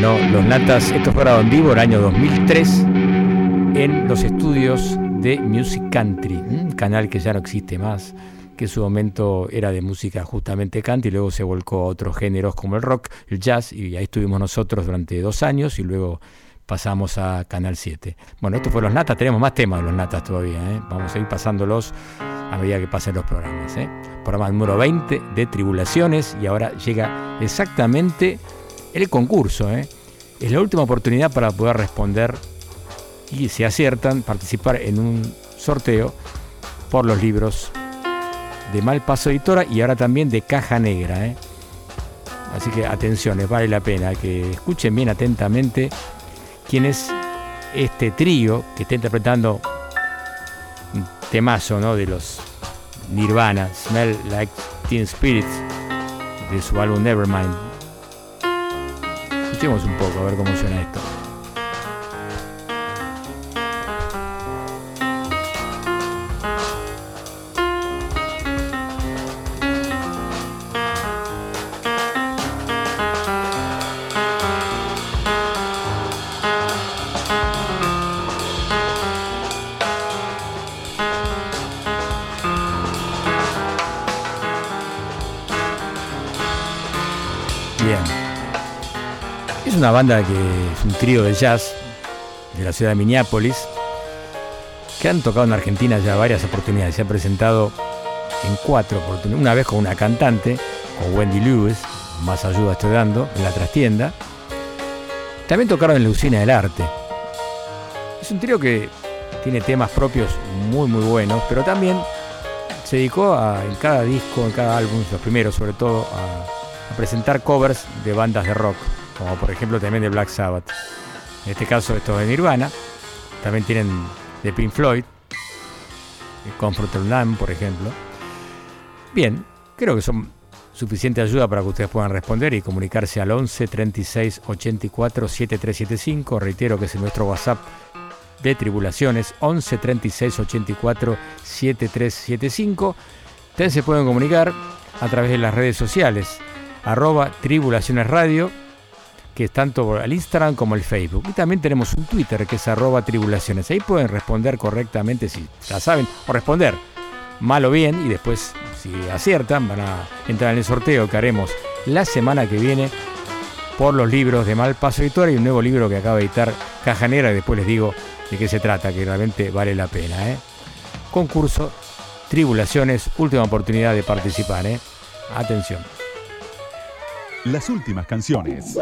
¿no? Los Natas, esto fue grabado en vivo el año 2003 en los estudios de Music Country, un canal que ya no existe más, que en su momento era de música justamente country y luego se volcó a otros géneros como el rock, el jazz, y ahí estuvimos nosotros durante dos años y luego pasamos a Canal 7. Bueno, esto fue Los Natas, tenemos más temas de Los Natas todavía, ¿eh? vamos a ir pasándolos a medida que pasen los programas. ¿eh? Programa número 20 de Tribulaciones y ahora llega exactamente el concurso. ¿eh? Es la última oportunidad para poder responder y si aciertan, participar en un sorteo por los libros de Malpaso Editora y ahora también de Caja Negra. ¿eh? Así que atención, vale la pena que escuchen bien atentamente quién es este trío que está interpretando un temazo ¿no? de los Nirvana, Smell Like Teen Spirit, de su álbum Nevermind. Un poco a ver cómo suena esto. Una banda que es un trío de jazz de la ciudad de Minneapolis, que han tocado en Argentina ya varias oportunidades. Se han presentado en cuatro oportunidades. Una vez con una cantante, con Wendy Lewis, más ayuda estoy dando, en la trastienda. También tocaron en la Usina del Arte. Es un trío que tiene temas propios muy muy buenos, pero también se dedicó a, en cada disco, en cada álbum, los primeros sobre todo, a presentar covers de bandas de rock como por ejemplo también de Black Sabbath. En este caso estos de Nirvana, también tienen de Pink Floyd, Comfortable Lamb, por ejemplo. Bien, creo que son suficiente ayuda para que ustedes puedan responder y comunicarse al 11 36 84 7375. Reitero que es nuestro WhatsApp de Tribulaciones 11 36 84 7375. Ustedes se pueden comunicar a través de las redes sociales arroba que es tanto el Instagram como el Facebook. Y también tenemos un Twitter que es arroba tribulaciones. Ahí pueden responder correctamente si ya saben, o responder mal o bien, y después, si aciertan, van a entrar en el sorteo que haremos la semana que viene por los libros de Malpaso Editora y un nuevo libro que acaba de editar Cajanera, y después les digo de qué se trata, que realmente vale la pena. ¿eh? Concurso, tribulaciones, última oportunidad de participar. ¿eh? Atención las últimas canciones,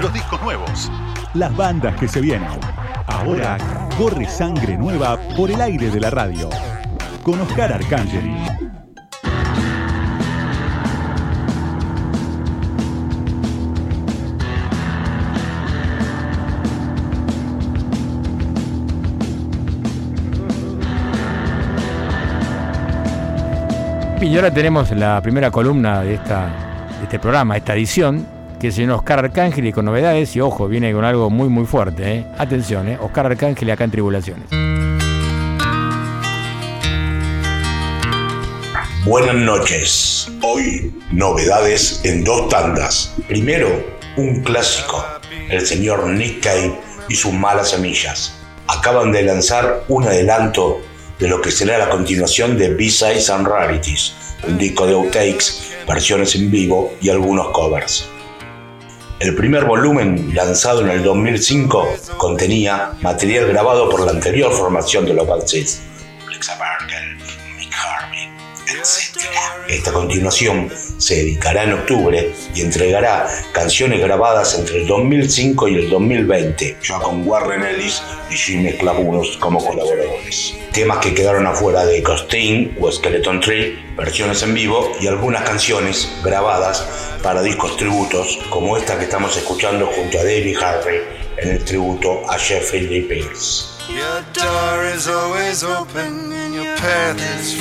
los discos nuevos, las bandas que se vienen. Ahora corre sangre nueva por el aire de la radio. Con Oscar Arcangeli. Y ahora tenemos la primera columna de esta este programa, esta edición, que es señor Oscar Arcángel y con novedades. Y ojo, viene con algo muy, muy fuerte. ¿eh? Atención, ¿eh? Oscar Arcángel acá en Tribulaciones. Buenas noches. Hoy novedades en dos tandas. Primero, un clásico, el señor Nick Cave y sus malas semillas. Acaban de lanzar un adelanto de lo que será la continuación de B-Sides and Rarities, un disco de outtakes versiones en vivo y algunos covers. El primer volumen, lanzado en el 2005, contenía material grabado por la anterior formación de los etc. Esta continuación se dedicará en octubre y entregará canciones grabadas entre el 2005 y el 2020, ya con Warren Ellis y Jimmy Clavunos como colaboradores. Temas que quedaron afuera de Costain o Skeleton Tree, versiones en vivo y algunas canciones grabadas para discos tributos como esta que estamos escuchando junto a David Harvey en el tributo a Sheffield Lee Pierce.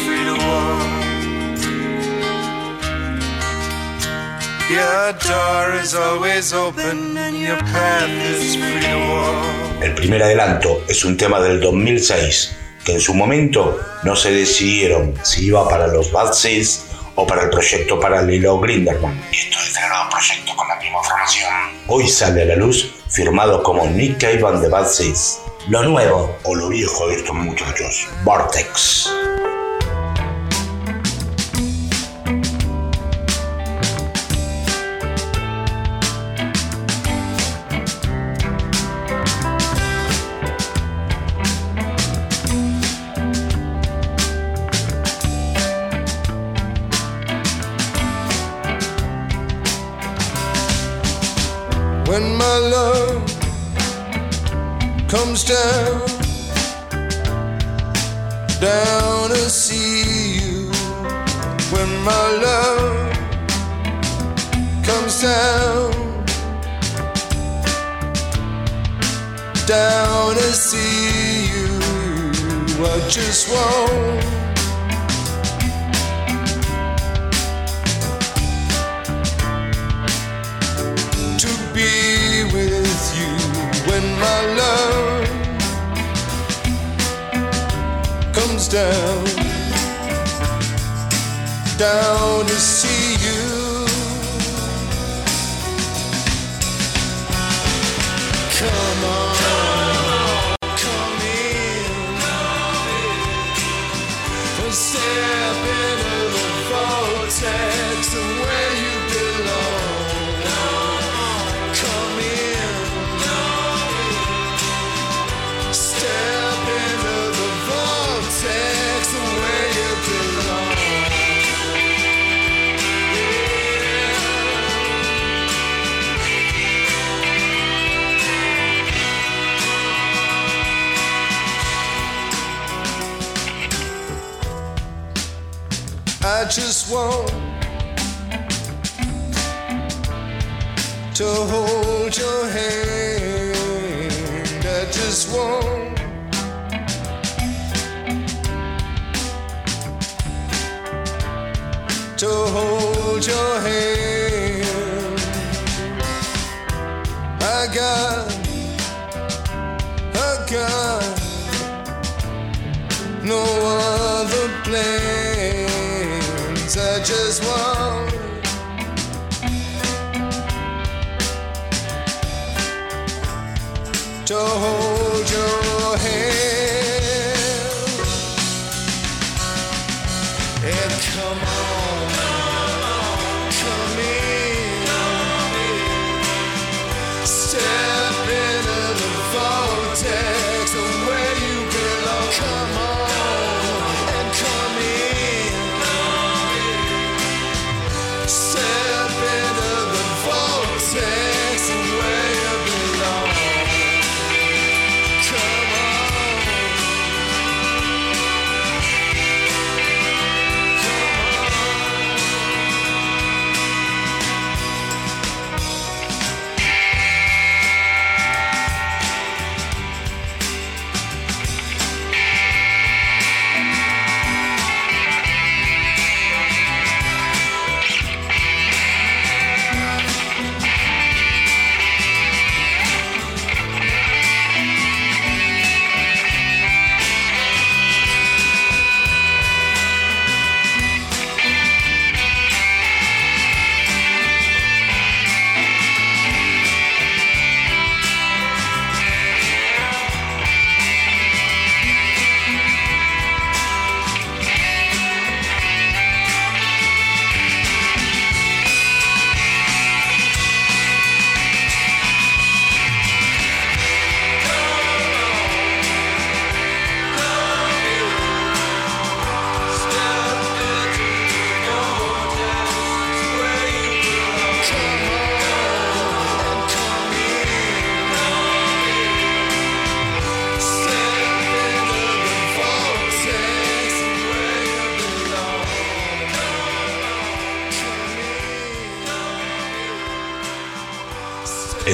El primer adelanto es un tema del 2006 que en su momento no se decidieron si iba para los Bad Seeds o para el proyecto paralelo Grinderman. Estoy declarado proyecto con la misma formación. Hoy sale a la luz firmado como Nick Cave and the Bad Seeds. Lo nuevo o lo viejo de estos muchachos. Vortex. comes down, down to see you when my love comes down, down to see you. I just won't. To hold your hand. I just want to hold your hand. I got, I got no other plan. Just world. To hold your hand.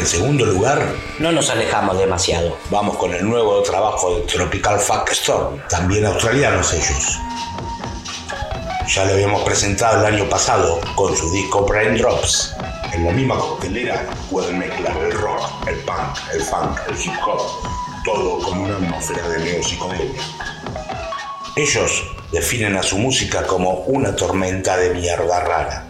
Segundo lugar, no nos alejamos demasiado. Vamos con el nuevo trabajo de Tropical Fuck Storm, también australianos ellos. Ya lo habíamos presentado el año pasado con su disco Brain Drops. En la misma coctelera pueden mezclar el rock, el punk, el funk, el hip hop, todo con una atmósfera de neo psicodelia. Ellos definen a su música como una tormenta de mierda rara.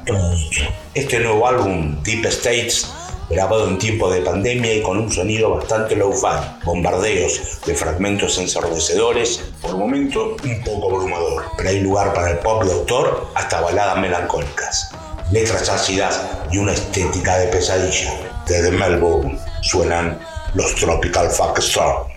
Este nuevo álbum, Deep States, grabado en tiempo de pandemia y con un sonido bastante low-fi, bombardeos de fragmentos ensordecedores, por momentos un poco abrumador, pero hay lugar para el pop de autor hasta baladas melancólicas, letras ácidas y una estética de pesadilla. Desde Melbourne suenan los Tropical Fuck Star.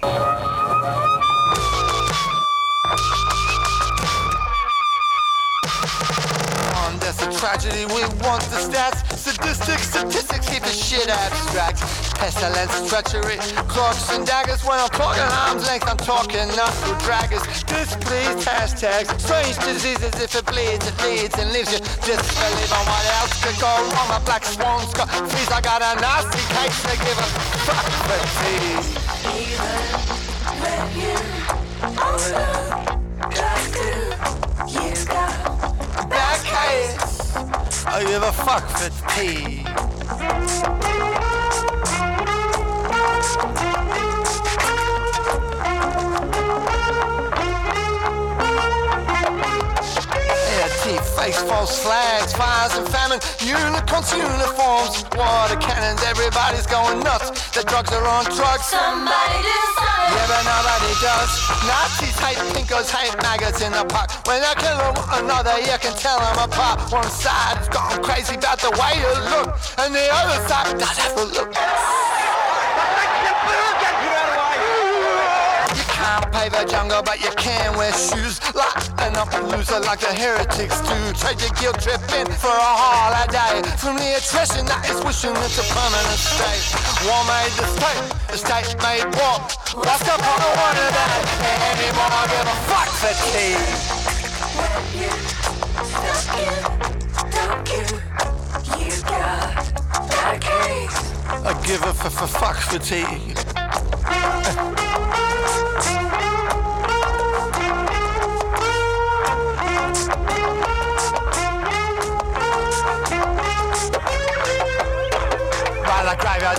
Tragedy. We want the stats. Sadistic statistics keep the shit abstract. Pestilence, treachery, clocks and daggers. When I'm talking arm's length, I'm talking knuckle draggers. Displeased hashtags. Strange diseases. If it bleeds, it leads and leaves you disbelief on what else could go wrong. My black swan's got fleas. I got a nasty case to give a fuck for tea. Back case. I give a fuck for tea. Face, false flags, fires and famine, unicorns, uniforms, water cannons, everybody's going nuts. The drugs are on drugs. Somebody do something. Yeah, but nobody does. Nazis hate pinkos, hate maggots in the park. When they kill one another, you can tell them apart. One side's gone crazy about the way you look, and the other side does have a look. Pave a jungle, but you can wear shoes. Lighten up a loser like the heretics do. Trade your guilt trip in for a holiday. From the attrition that is wishing it's a permanent state. War made the state, the state made war. That's the part of one of that. Anymore, I give a fuck for tea. When you, stop you, don't you, you got that case. I give a f- f- fuck for tea.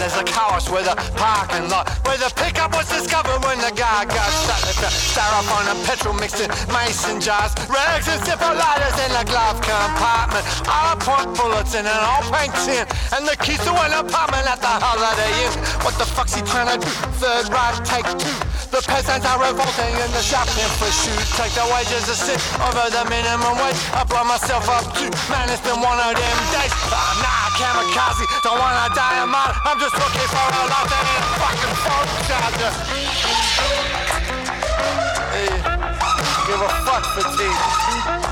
There's a house with a parking lot Where the pickup was discovered when the guy got shot. At the styrofoam and petrol mixed in mason jars Rags and zipper lighters in the glove compartment All point bullets in an old paint tin And the keys to an apartment at the Holiday Inn. What the fuck's he trying to do? Third right, take two the peasants are revolting in the shopping for shoes. Take the wages a sit over the minimum wage. I blow myself up too. Man, it's been one of them days. I'm not a kamikaze. Don't wanna die in mine. I'm just looking for a lot that ain't a fucking phone charger. Hey, give a fuck for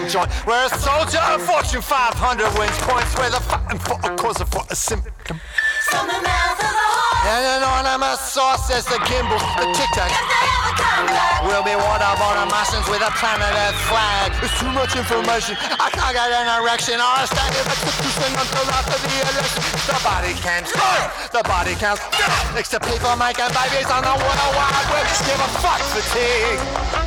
pong joint. Where a soldier of Fortune 500 wins points. Where the fighting for a cause of for a symptom. From the mouth of the horse, And an anonymous source says the gimbal, the tic tac. if they ever come back. We'll be waterborne Martians with a planet Earth flag. It's too much information. I can't get an erection or a standing execution until after the election. The body counts. The body counts. Next to people making babies on the world wide web. Give a fuck fatigue.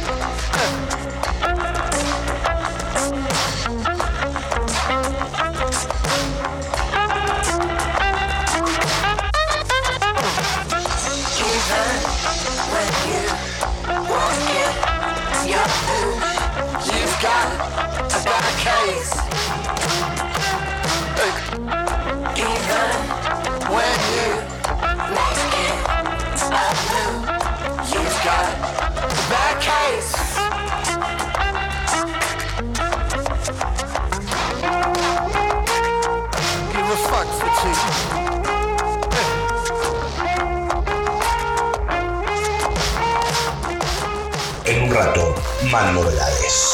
En un rato, más novedades.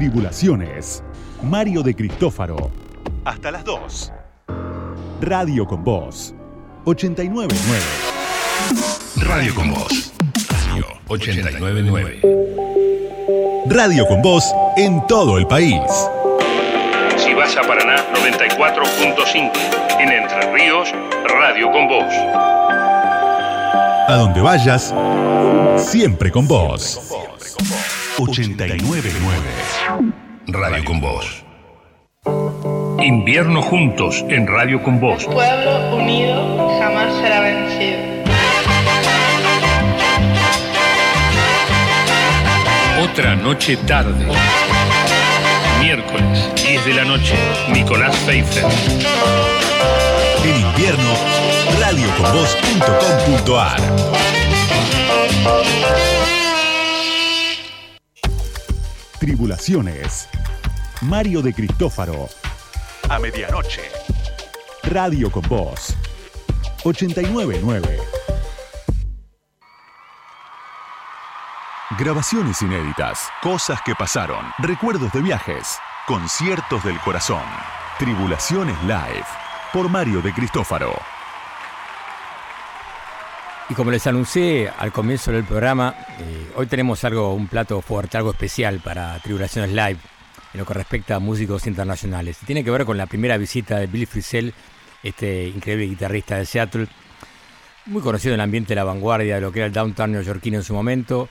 Tribulaciones. Mario de Cristófaro. Hasta las 2. Radio con Voz. 899. Radio con Voz. Radio 899. Radio con Voz en todo el país. Si vas a Paraná 94.5. En Entre Ríos, Radio con Voz. A donde vayas, siempre con vos. 899. Radio con Voz. Invierno juntos en Radio con Voz. Pueblo unido jamás será vencido. Otra noche tarde. Miércoles, 10 de la noche. Nicolás Pfeiffer. En invierno, radioconvoz.com.ar. Tribulaciones. Mario de Cristófaro. A medianoche. Radio con Voz. 899. Grabaciones inéditas, cosas que pasaron, recuerdos de viajes, conciertos del corazón. Tribulaciones Live. Por Mario de Cristófaro. Y como les anuncié al comienzo del programa, eh, hoy tenemos algo, un plato fuerte, algo especial para Tribulaciones Live en lo que respecta a músicos internacionales. Tiene que ver con la primera visita de Billy Frisell, este increíble guitarrista de Seattle, muy conocido en el ambiente de la vanguardia de lo que era el downtown neoyorquino en su momento.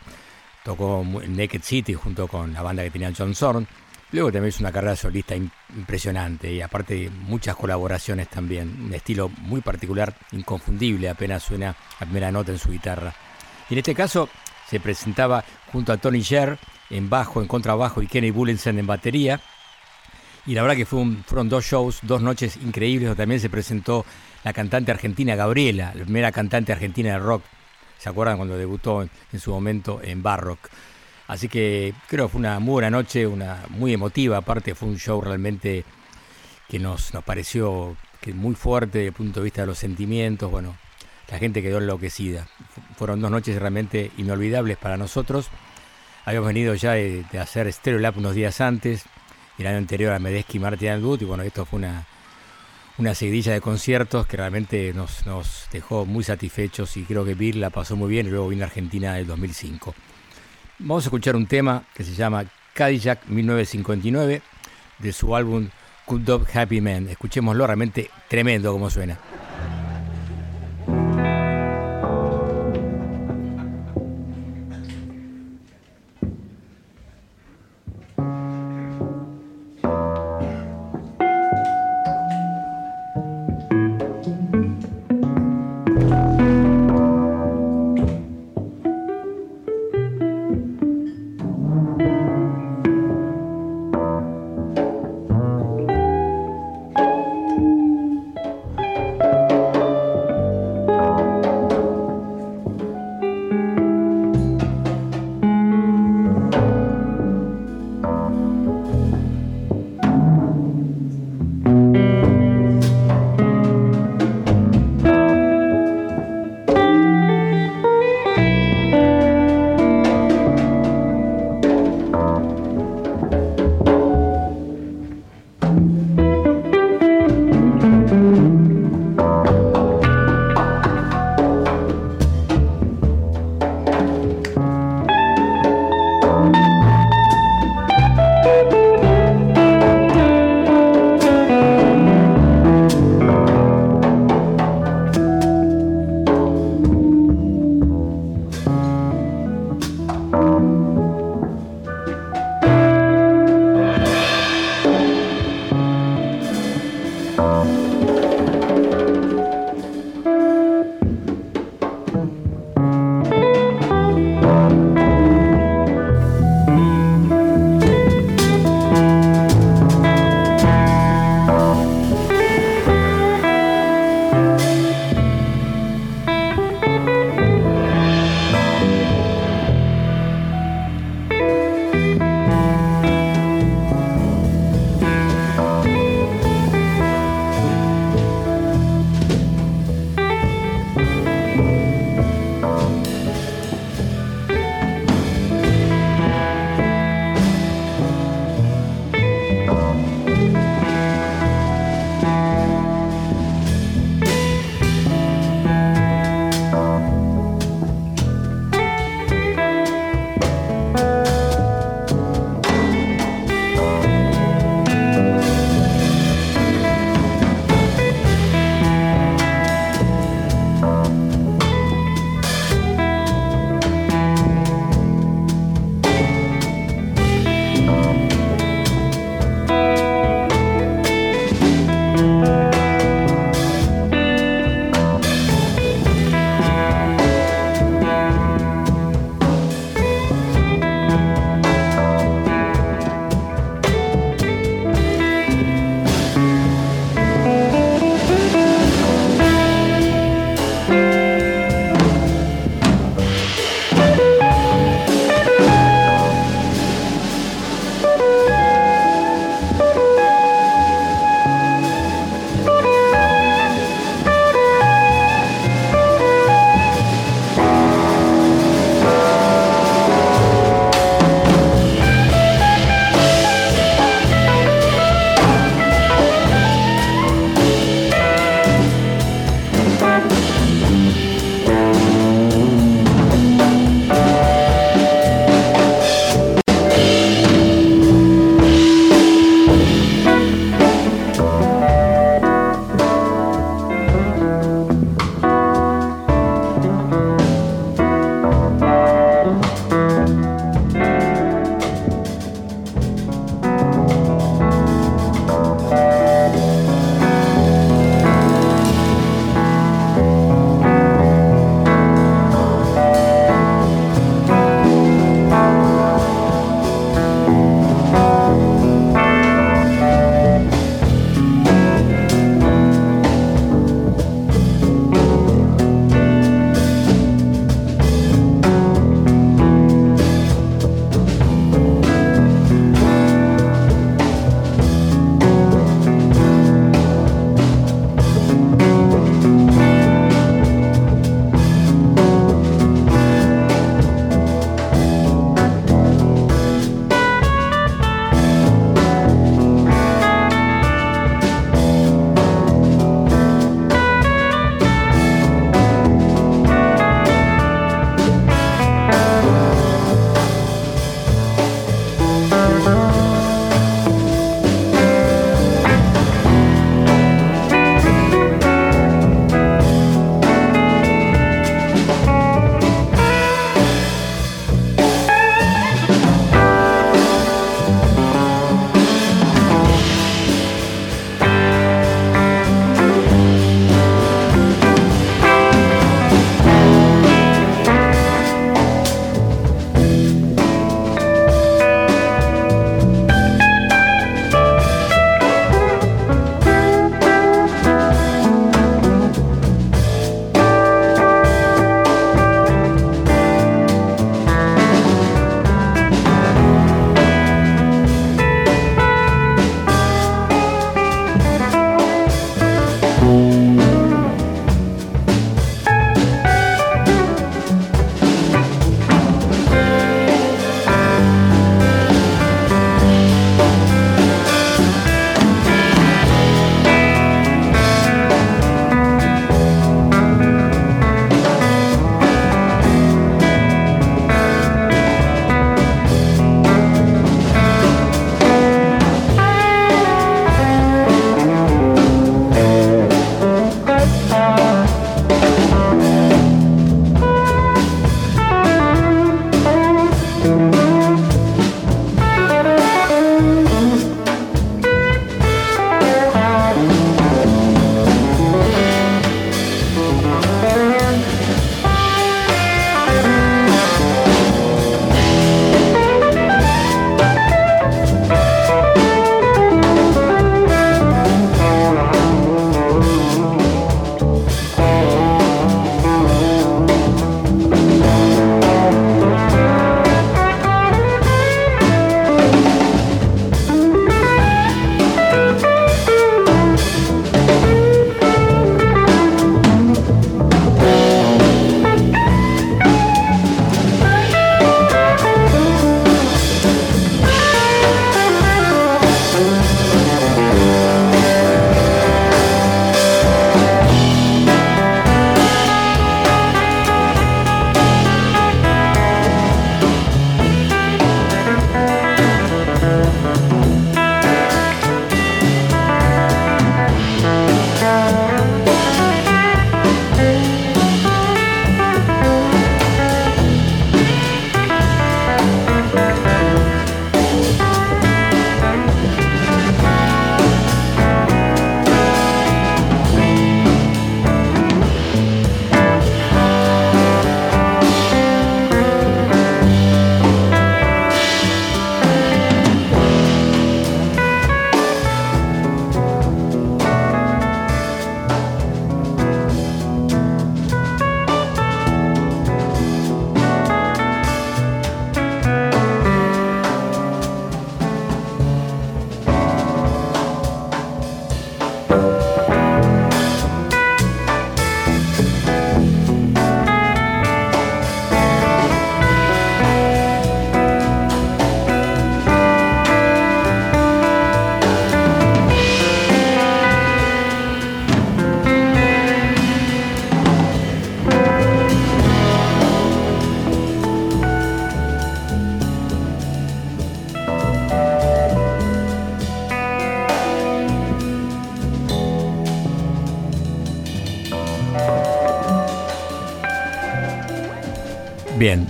Tocó en Naked City junto con la banda que tenía John Zorn. Luego también hizo una carrera solista im- impresionante y aparte muchas colaboraciones también. Un estilo muy particular, inconfundible, apenas suena la primera nota en su guitarra. Y en este caso se presentaba junto a Tony Sher en bajo, en contrabajo y Kenny Bullinson en batería. Y la verdad que fue un- fueron dos shows, dos noches increíbles. donde También se presentó la cantante argentina Gabriela, la primera cantante argentina de rock. ¿Se acuerdan cuando debutó en, en su momento en Barrock? Así que creo que fue una muy buena noche, una muy emotiva. Aparte fue un show realmente que nos, nos pareció muy fuerte desde el punto de vista de los sentimientos. Bueno, la gente quedó enloquecida. Fu- Fueron dos noches realmente inolvidables para nosotros. Habíamos venido ya de, hacer Stereo Lab unos días antes, el año anterior a Medeski y Martin Aldwood, y bueno, esto fue una, una seguidilla de conciertos que realmente nos, nos dejó muy satisfechos y creo que Bill la pasó muy bien y luego vino a Argentina en el 2005. Vamos a escuchar un tema que se llama Cadillac 1959 de su álbum Good Dog Happy Man. Escuchémoslo, realmente tremendo como suena.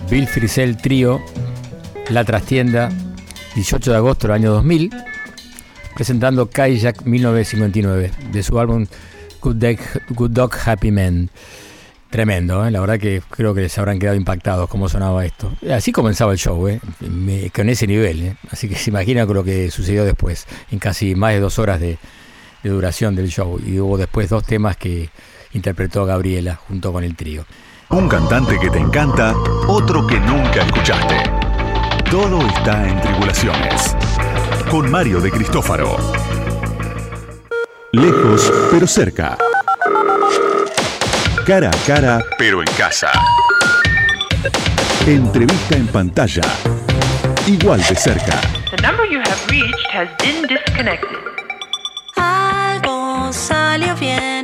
Bill Frisell Trío, La Trastienda, 18 de agosto del año 2000, presentando Kayak 1959, de su álbum Good, Dog- Happy Man. Tremendo, ¿eh? la verdad que creo que les habrán quedado impactados cómo sonaba esto. Así comenzaba el show, ¿eh? Con ese nivel, ¿eh? así que se imagina con lo que sucedió después, en casi más de dos horas de, de duración del show. Y hubo después dos temas que interpretó Gabriela junto con el trío. Un cantante que te encanta, otro que nunca escuchaste. Todo está en Tribulaciones. Con Mario de Cristófaro. Lejos, pero cerca. Cara a cara, pero en casa. Entrevista en pantalla. Igual de cerca. The number you have reached has been disconnected. Algo salió bien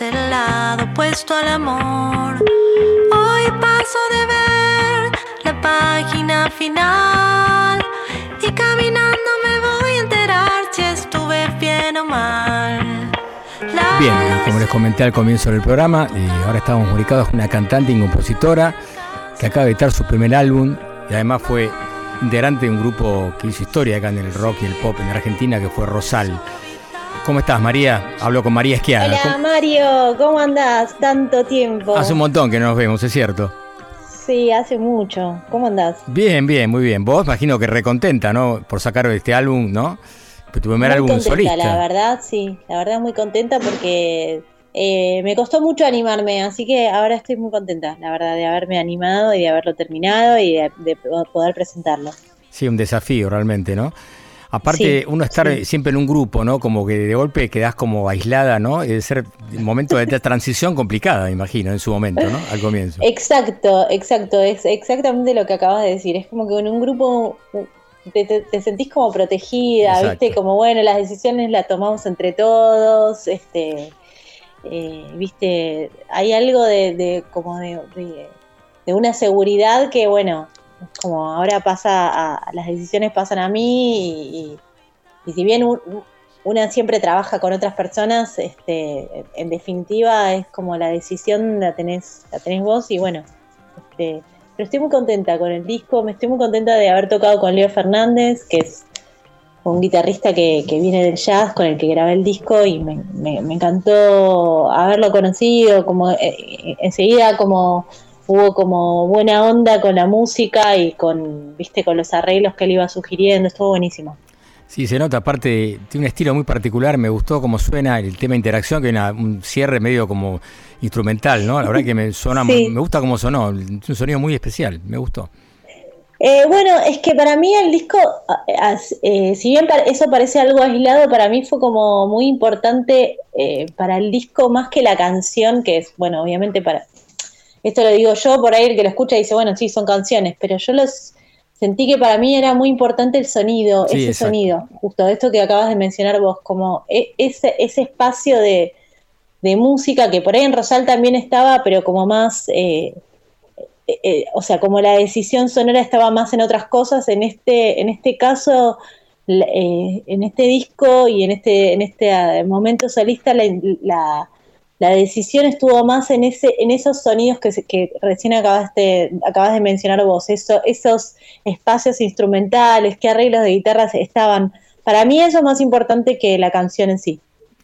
el lado opuesto al amor. Hoy paso de ver la página final. Y caminando me voy a enterar si estuve bien o mal. La Bien, como les comenté al comienzo del programa, eh, ahora estamos comunicados con una cantante y compositora que acaba de editar su primer álbum y además fue integrante de un grupo que hizo historia acá en el rock y el pop en Argentina, que fue Rosal. ¿Cómo estás, María? Hablo con María Esquiaga. Hola ¿Cómo- Mario, ¿cómo andás? Tanto tiempo. Hace un montón que no nos vemos, es cierto. Sí, hace mucho. ¿Cómo andás? Bien, bien, muy bien. Vos imagino que recontenta, ¿no? Por sacar este álbum, ¿no? Tu primer muy álbum contenta, solista. la verdad, sí. La verdad muy contenta porque eh, me costó mucho animarme, así que ahora estoy muy contenta, la verdad, de haberme animado y de haberlo terminado y de, de poder presentarlo. Sí, un desafío realmente, ¿no? Aparte, Sí, uno estar sí. siempre en un grupo, ¿no? Como que de golpe quedás como aislada, ¿no? Y debe ser un momento de transición complicada, me imagino, en su momento, ¿no? Al comienzo. Exacto, exacto, es exactamente lo que acabas de decir. Es como que en un grupo te, te- te sentís como protegida, Exacto. ¿viste? Como bueno, las decisiones las tomamos entre todos, este, eh, ¿viste? Hay algo de, de como de, de- de una seguridad que, bueno, como ahora pasa, a, las decisiones pasan a mí y, si bien un- una siempre trabaja con otras personas, este, en definitiva es como la decisión la tenés, la tenés vos y bueno, este, pero estoy muy contenta con el disco, me estoy muy contenta de haber tocado con Leo Fernández, que es un guitarrista que, que viene del jazz, con el que grabé el disco y me, encantó haberlo conocido, como eh, enseguida como hubo como buena onda con la música y con, viste, con los arreglos que él iba sugiriendo, estuvo buenísimo. Sí, se nota, aparte, tiene un estilo muy particular, me gustó cómo suena el tema interacción, que es un cierre medio como instrumental, ¿no? La verdad que me suena, Sí. me gusta cómo sonó, es un sonido muy especial, me gustó. Eh, bueno, es que para mí el disco, eh, si bien eso parece algo aislado, para mí fue como muy importante eh, para el disco más que la canción, que es, bueno, obviamente para, esto lo digo yo, por ahí el que lo escucha dice, bueno, sí, son canciones, pero yo los sentí que para mí era muy importante el sonido, Sí, ese exacto. sonido, justo esto que acabas de mencionar vos, como e- ese, ese espacio de, de música que por ahí en Rosal también estaba, pero como más... eh, eh, eh, o sea, como la decisión sonora estaba más en otras cosas, en este, en este caso, eh, en este disco y en este, en este ah, momento solista, la, la- la decisión estuvo más en ese, en esos sonidos que, que recién acabaste, acabas de mencionar vos, eso, esos espacios instrumentales, qué arreglos de guitarras estaban. Para mí eso es más importante que la canción en sí.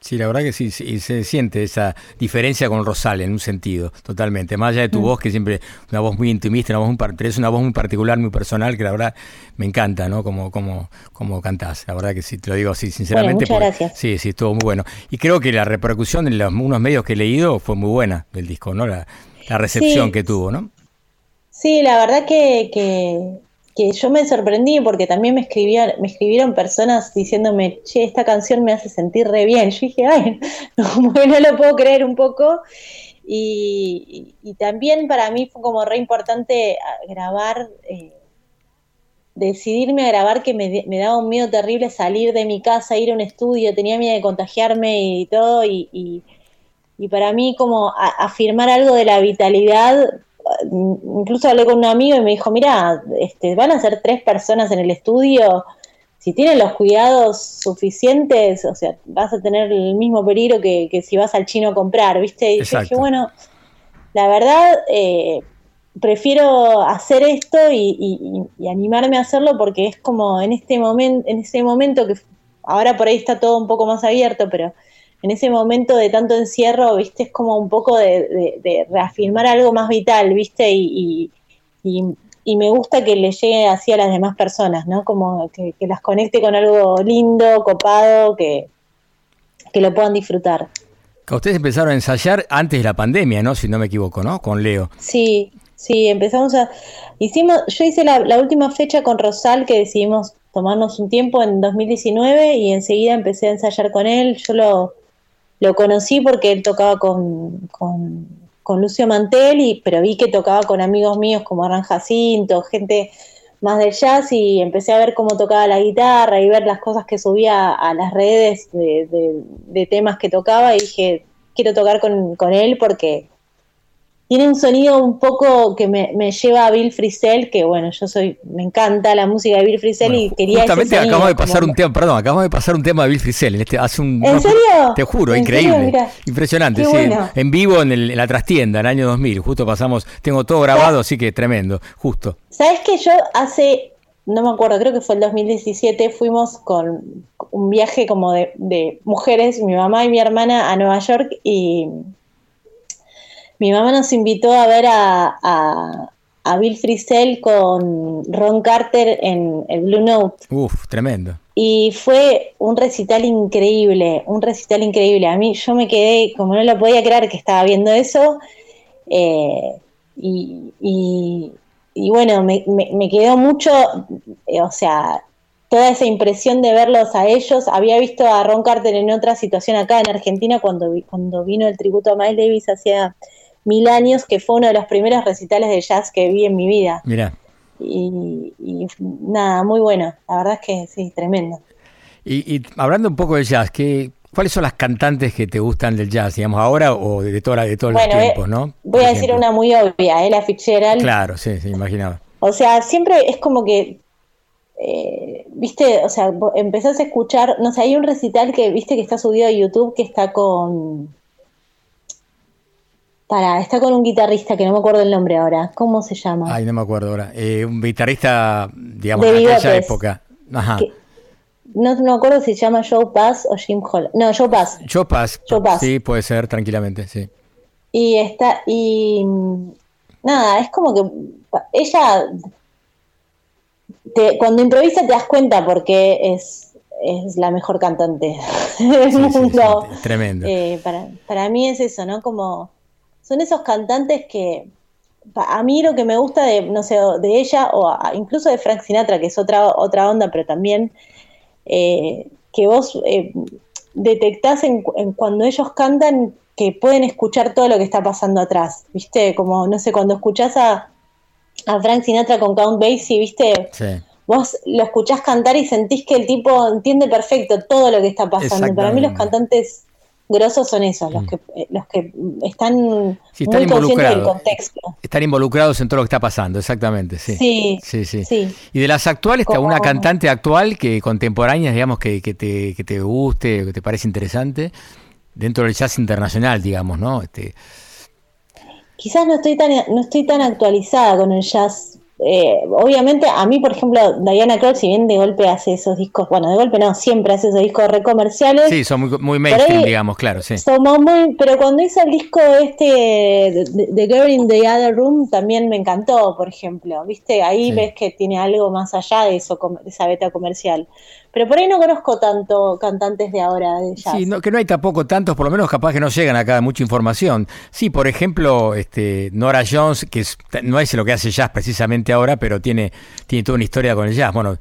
Sí, la verdad que sí, sí, se siente esa diferencia con Rosal en un sentido, totalmente. Más allá de tu Mm. voz, que siempre una voz muy intimista, una voz muy, tenés una voz muy particular, muy personal, que la verdad me encanta, ¿no? Como, como, como cantás. La verdad que sí, te lo digo así, sinceramente. muchas gracias. Sí, sí, estuvo muy bueno. Y creo que la repercusión en los, unos medios que he leído fue muy buena del disco, ¿no? La, la recepción Sí. que tuvo, ¿no? Sí, la verdad que, que, que yo me sorprendí porque también me escribían, me escribieron personas diciéndome, che, esta canción me hace sentir re bien. Yo dije, ay, no, no lo puedo creer un poco. Y, también para mí fue como re importante ah, grabar, eh, decidirme a grabar que me, me daba un miedo terrible salir de mi casa, ir a un estudio, tenía miedo de contagiarme y todo. Y, y- para mí como afirmar algo de la vitalidad incluso hablé con un amigo y me dijo, mira, este, van a ser tres personas en el estudio, si tienen los cuidados suficientes, o sea, vas a tener el mismo peligro que, que si vas al chino a comprar, ¿viste? Y dije, bueno, la verdad, eh, prefiero hacer esto y, animarme a hacerlo porque es como en este momento, en ese momento que ahora por ahí está todo un poco más abierto, pero en ese momento de tanto encierro, viste, es como un poco de, reafirmar algo más vital, viste, y, me gusta que le llegue así a las demás personas, ¿no? Como que, las conecte con algo lindo, copado, que, que lo puedan disfrutar. Ustedes empezaron a ensayar antes de la pandemia, ¿no? Si no me equivoco, ¿no? Con Leo. Sí, Sí, empezamos a... Hicimos, yo hice la, última fecha con Rosal que decidimos tomarnos un tiempo en 2019 y enseguida empecé a ensayar con él. Yo lo, lo conocí porque él tocaba con, con, Lucio Mantel, y, pero vi que tocaba con amigos míos como Arran Jacinto, gente más del jazz y empecé a ver cómo tocaba la guitarra y ver las cosas que subía a las redes de, de, temas que tocaba y dije, quiero tocar con, con él porque tiene un sonido un poco que me, lleva a Bill Frisell, que bueno, yo soy, me encanta la música de Bill Frisell y quería Justamente acabamos de pasar un tema, perdón, acabamos de pasar un tema de Bill Frisell, en este, hace un, ¿En serio? Te juro, increíble, impresionante, sí, en vivo en, la trastienda, en el año 2000, justo pasamos, tengo todo grabado, así que tremendo, justo. ¿Sabes que yo hace, no me acuerdo, creo que fue el 2017, fuimos con un viaje como de, de mujeres, mi mamá y mi hermana a Nueva York y mi mamá nos invitó a ver a, Bill Frisell con Ron Carter en el Blue Note. Uf, tremendo. Y fue un recital increíble, un recital increíble. A mí yo me quedé, como no lo podía creer que estaba viendo eso, eh, y, bueno, me, quedó mucho, eh, o sea, toda esa impresión de verlos a ellos. Había visto a Ron Carter en otra situación acá en Argentina cuando, cuando vino el tributo a Miles Davis hacía mil años, que fue uno de los primeros recitales de jazz que vi en mi vida. Mira. Y, nada, muy bueno. La verdad es que sí, tremendo. Y, hablando un poco de jazz, ¿qué, ¿cuáles son las cantantes que te gustan del jazz, digamos, ahora o de, toda, de todos los tiempos, no? Voy a decir una muy obvia, ¿eh? la Fitzgerald. Claro, sí, sí, imaginaba. O sea, siempre es como que eh, viste, o sea, empezás a escuchar, no sé, hay un recital que viste que está subido a YouTube que está con para, está con un guitarrista que no me acuerdo el nombre ahora. ¿Cómo se llama? Ay, no me acuerdo ahora. Eh, un guitarrista, digamos, de, aquella época. Ajá. no, me acuerdo si se llama Joe Pass o Jim Hall. No, Joe Pass. Joe Pass. Joe Pass. Sí, puede ser, tranquilamente, sí. Y está, y nada, es como que ella, cuando improvisa te das cuenta porque es, es la mejor cantante del mundo. tremendo. Eh, para, para mí es eso, ¿no? Como son esos cantantes que a mí lo que me gusta de, no sé, de ella o incluso de Frank Sinatra, que es otra, otra onda, pero también eh, que vos eh, detectás en, cuando ellos cantan que pueden escuchar todo lo que está pasando atrás, ¿viste? Como, no sé, cuando escuchás a, Frank Sinatra con Count Basie, ¿viste? Vos lo escuchás cantar y sentís que el tipo entiende perfecto todo lo que está pasando. Para mí los cantantes grosos son esos, los mm. que, eh, los que están, muy conscientes del contexto. Están involucrados en todo lo que está pasando, exactamente, sí. Sí, sí. Y de las actuales, ¿alguna cantante actual que contemporánea, digamos, que, que, te, que te guste, que te parece interesante, dentro del jazz internacional, digamos, ¿no? Este... Quizás no estoy tan, no estoy tan actualizada con el jazz eh, obviamente a mí, por ejemplo, Diana Kroll, si bien de golpe hace esos discos, bueno, de golpe no, siempre hace esos discos recomerciales. Sí, son muy, muy mainstream, digamos, claro, sí. muy, pero cuando hizo el disco este, The Girl in the Other Room, también me encantó, por ejemplo, ¿viste? Ahí ves que tiene algo más allá de, eso, de esa beta comercial. Pero por ahí no conozco tanto cantantes de ahora de jazz. Sí, que no hay tampoco tantos, por lo menos capaz que no llegan acá mucha información. Sí, por ejemplo, este Nora Jones, que no es lo que hace jazz precisamente ahora, pero tiene, tiene toda una historia con el jazz. Bueno,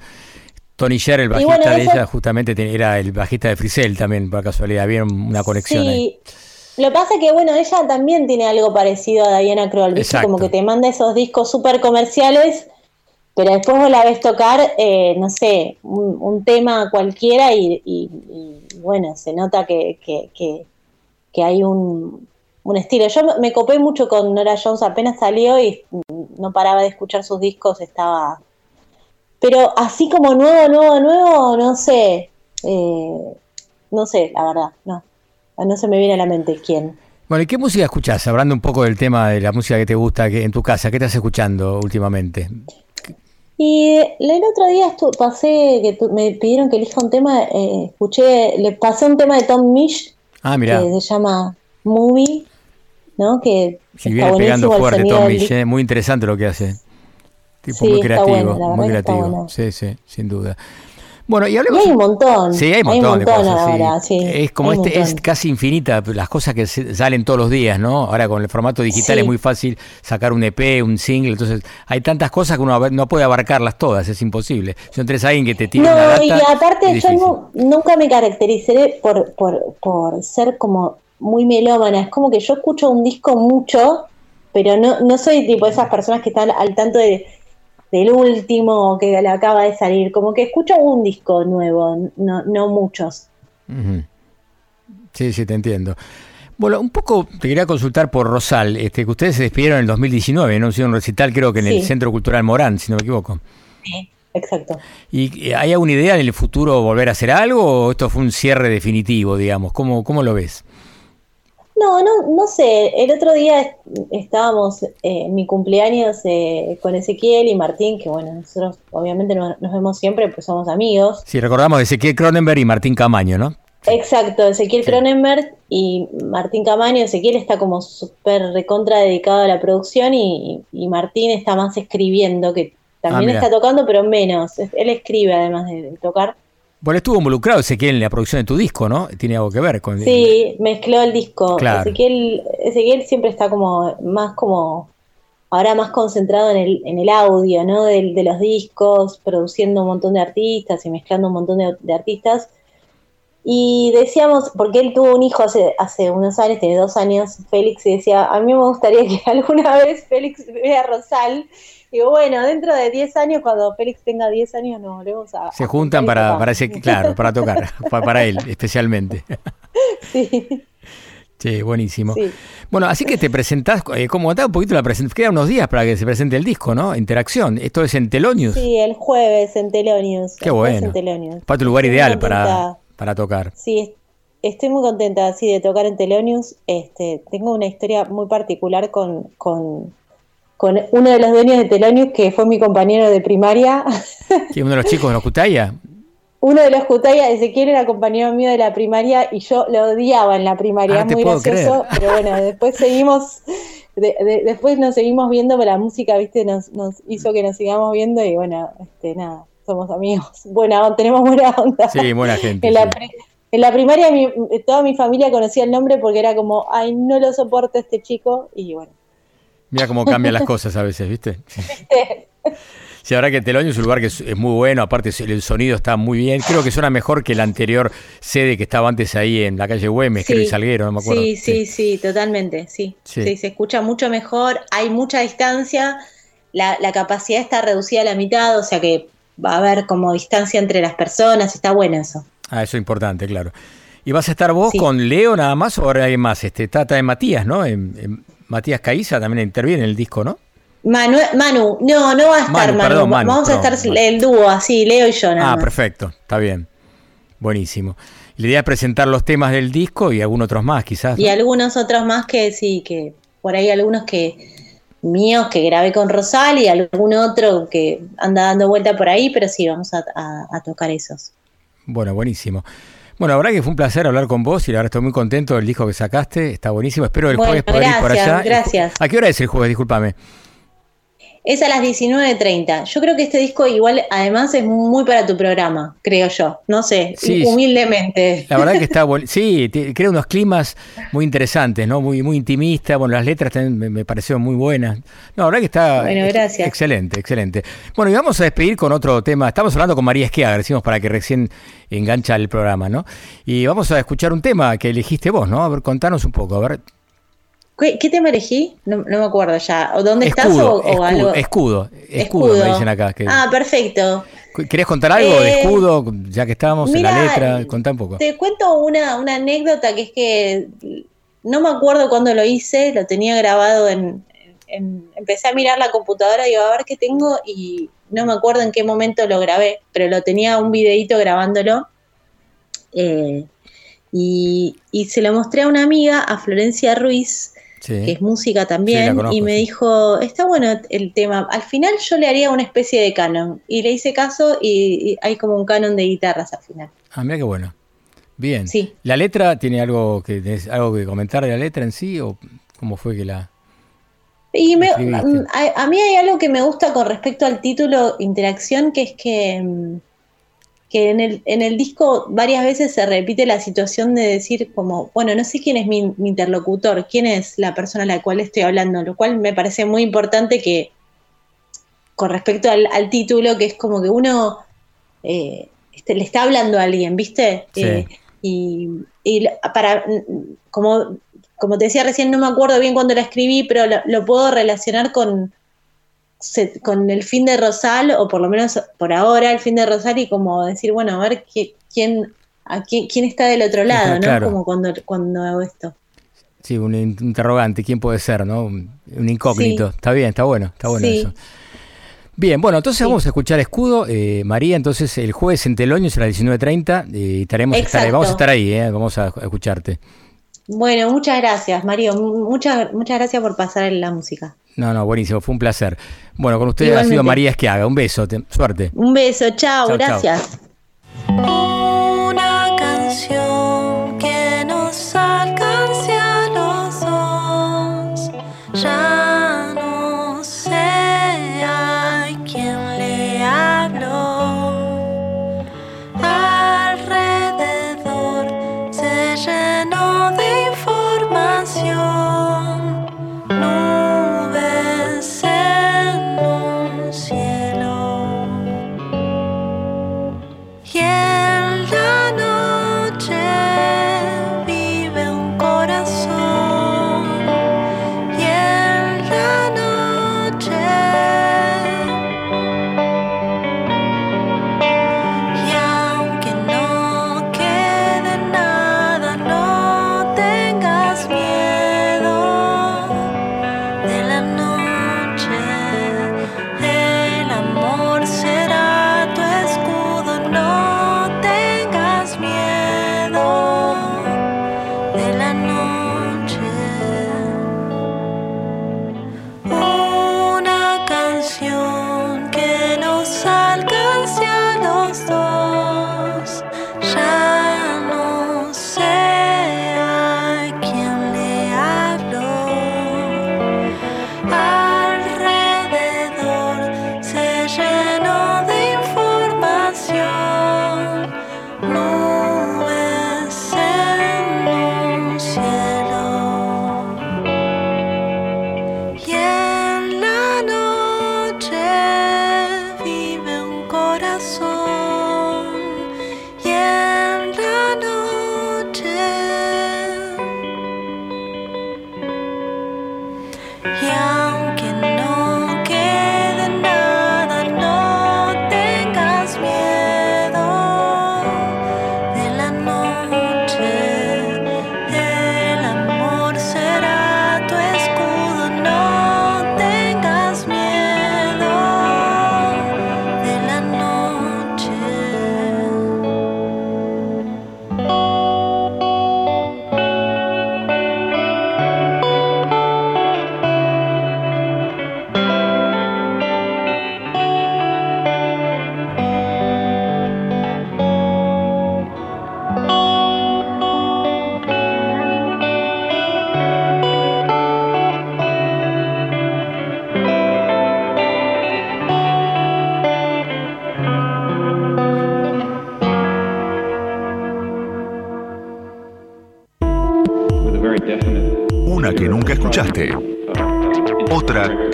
Tony Sher, el bajista de ella, justamente era el bajista de Frisell también, por casualidad, había una conexión sí. Lo que pasa es que, bueno, ella también tiene algo parecido a Diana Kroll, Como que te manda esos discos súper comerciales pero después vos la ves tocar, eh, no sé, un, tema cualquiera y, bueno, se nota que, hay un, estilo. Yo me copé mucho con Nora Jones, apenas salió y no paraba de escuchar sus discos, estaba pero así como nuevo, nuevo, nuevo, no sé. Eh, no sé, la verdad, no. No se me viene a la mente quién. Bueno, ¿y qué música escuchás? Hablando un poco del tema de la música que te gusta que en tu casa, ¿qué estás escuchando últimamente? Y el otro día pasé, que me pidieron que elija un tema, eh, escuché, le pasé un tema de Tom Misch, ah, que se llama Movie, ¿no? Que si viene pegando fuerte Tom Misch, eh, muy interesante lo que hace. Tipo muy creativo, muy creativo. Sí, sí, sin duda. Bueno, y hablemos. hay un montón. Sí, hay un montón, de cosas. Es como este, es casi infinita las cosas que salen todos los días, ¿no? Ahora con el formato digital es muy fácil sacar un EP, un single, entonces hay tantas cosas que uno no puede abarcarlas todas, es imposible. Si no tenés alguien que te tire no, y aparte yo nunca me caracterizaré por, por, por ser como muy melómana, es como que yo escucho un disco mucho, pero no, no soy tipo esas personas que están al tanto de del último que le acaba de salir. Como que escucho un disco nuevo, no, no muchos. Sí, sí, te entiendo. Bueno, un poco te quería consultar por Rosal, este, que ustedes se despidieron en el 2019, ¿no? Hicieron un recital creo que en el Centro Cultural Morán, si no me equivoco. Sí, exacto. ¿Y hay alguna idea en el futuro volver a hacer algo o esto fue un cierre definitivo, digamos? ¿Cómo, cómo lo ves? No, no, no sé. El otro día estábamos eh, en mi cumpleaños eh, con Ezequiel y Martín, que bueno, nosotros obviamente nos, vemos siempre, pues somos amigos. Sí, recordamos Ezequiel Cronenberg y Martín Camaño, ¿no? Exacto, Ezequiel Cronenberg y Martín Camaño. Ezequiel está como súper recontra dedicado a la producción y, Martín está más escribiendo, que también ah, está tocando, pero menos. Él escribe además de tocar. Bueno, estuvo involucrado Ezequiel en la producción de tu disco, ¿no? Tiene algo que ver con... Sí, mezcló el disco. Ezequiel, siempre está como más como ahora más concentrado en el, en el audio, ¿no? De, los discos, produciendo un montón de artistas y mezclando un montón de, artistas. Y decíamos, porque él tuvo un hijo hace, hace unos años, tiene dos años, Félix, y decía, a mí me gustaría que alguna vez Félix vea a Rosal Digo, bueno, dentro de 10 años, cuando Félix tenga 10 años, nos volvemos a. Se juntan para, para ese, claro, para tocar, para, él especialmente. Sí. Sí, buenísimo. Bueno, así que te presentás, eh, como contaba un poquito la presentación, quedan unos días para que se presente el disco, ¿no? Interacción. Esto es en Telonius. Sí, el jueves en Telonius. Qué bueno. Para tu lugar ideal para, para tocar. Sí, estoy muy contenta así de tocar en Telonius. Este, tengo una historia muy particular con, con con uno de los dueños de Telonius, que fue mi compañero de primaria. ¿Uno de los chicos de los Cutaya? Uno de los Cutaya, Ezequiel era compañero mío de la primaria y yo lo odiaba en la primaria, ah, muy gracioso, pero bueno, después seguimos, después nos seguimos viendo, pero la música, viste, nos, hizo que nos sigamos viendo y bueno, este, nada, somos amigos, buena tenemos buena onda. Sí, buena gente. En, la, primaria toda mi familia conocía el nombre porque era como, ay, no lo soporto este chico y bueno. Mira cómo cambian las cosas a veces, ¿viste? Sí, ahora que Teloño es un lugar que es, muy bueno, aparte el sonido está muy bien. Creo que suena mejor que la anterior sede que estaba antes ahí en la calle Güemes, que era Salguero, no me acuerdo. Sí, sí, sí, totalmente, sí. sí. se escucha mucho mejor, hay mucha distancia, la, capacidad está reducida a la mitad, o sea que va a haber como distancia entre las personas, está bueno eso. Ah, eso es importante, claro. ¿Y vas a estar vos con Leo nada más o ahora hay más? Este, trata de Matías, ¿no? Matías Caiza también interviene en el disco, ¿no? Manu, Manu, no, no va a estar Manu. Vamos a estar el dúo así, Leo y yo nada Ah, perfecto, está bien. Buenísimo. La idea es presentar los temas del disco y algunos otros más, quizás. Y algunos otros más que sí, que por ahí algunos que míos que grabé con Rosal y algún otro que anda dando vuelta por ahí, pero sí, vamos a tocar esos. Bueno, buenísimo. Bueno, la verdad que fue un placer hablar con vos y la verdad estoy muy contento del disco que sacaste, está buenísimo. Espero el jueves poder ir por allá. Gracias. ¿A qué hora es el jueves? Discúlpame. Es a las 19.30. Yo creo que este disco igual además es muy para tu programa, creo yo. No sé, humildemente. La verdad que está bueno. Sí, crea unos climas muy interesantes, ¿no? Muy, muy intimistas. Bueno, las letras también me, parecieron muy buenas. No, la verdad que está bueno, gracias. excelente, excelente. Bueno, y vamos a despedir con otro tema. Estamos hablando con María Esquiaga, decimos para que recién engancha el programa, ¿no? Y vamos a escuchar un tema que elegiste vos, ¿no? A ver, contanos un poco, a ver. ¿Qué, tema elegí? No, me acuerdo ya. ¿O dónde estás o, escudo, algo? Escudo, escudo, me dicen acá. Ah, perfecto. ¿Querés contar algo de eh, escudo? Ya que estábamos en la letra, contá un poco. Te cuento una, una anécdota que es que no me acuerdo cuándo lo hice, lo tenía grabado en, en- empecé a mirar la computadora y digo, a ver qué tengo y no me acuerdo en qué momento lo grabé, pero lo tenía un videito grabándolo. Eh, y, y se lo mostré a una amiga, a Florencia Ruiz, Sí. que es música también, conozco, y me sí. dijo, está bueno el tema, al final yo le haría una especie de canon, y le hice caso y, y hay como un canon de guitarras al final. Ah, mira qué bueno. Bien. Sí. ¿La letra tiene algo que tenés algo que comentar de la letra en sí o cómo fue que la Y me- mm, a, a mí hay algo que me gusta con respecto al título Interacción, que es que, mm, que en, el, en el disco varias veces se repite la situación de decir como, bueno, no sé quién es mi, mi interlocutor, quién es la persona a la cual estoy hablando, lo cual me parece muy importante que con respecto al, al título, que es como que uno eh, este, le está hablando a alguien, ¿viste? Sí. Eh, y, y para, como, como te decía recién, no me acuerdo bien cuándo la escribí, pero lo, lo puedo relacionar con, se- con el fin de Rosal, o por lo menos por ahora el fin de Rosal, y como decir, bueno, a ver qué- quién, a quién, quién está del otro lado, ¿no? claro. Como cuando, cuando hago esto. Sí, un in- interrogante, ¿quién puede ser, no? Un, incógnito. Sí. Está bien, está bueno, está bueno Sí. eso. Bien, bueno, entonces vamos a escuchar Escudo. Eh, María, entonces el jueves en Teloño será las 19.30 eh, y estaremos, estar- vamos a estar ahí, eh, vamos a, escucharte. Bueno, muchas gracias, Mario. Mu- Muchas, muchas gracias por pasar la música. No, no, buenísimo, fue un placer. Bueno, con usted ha sido. María Esquiaga, un beso, te- suerte. Un beso, chao, Chao, chao. gracias. Una canción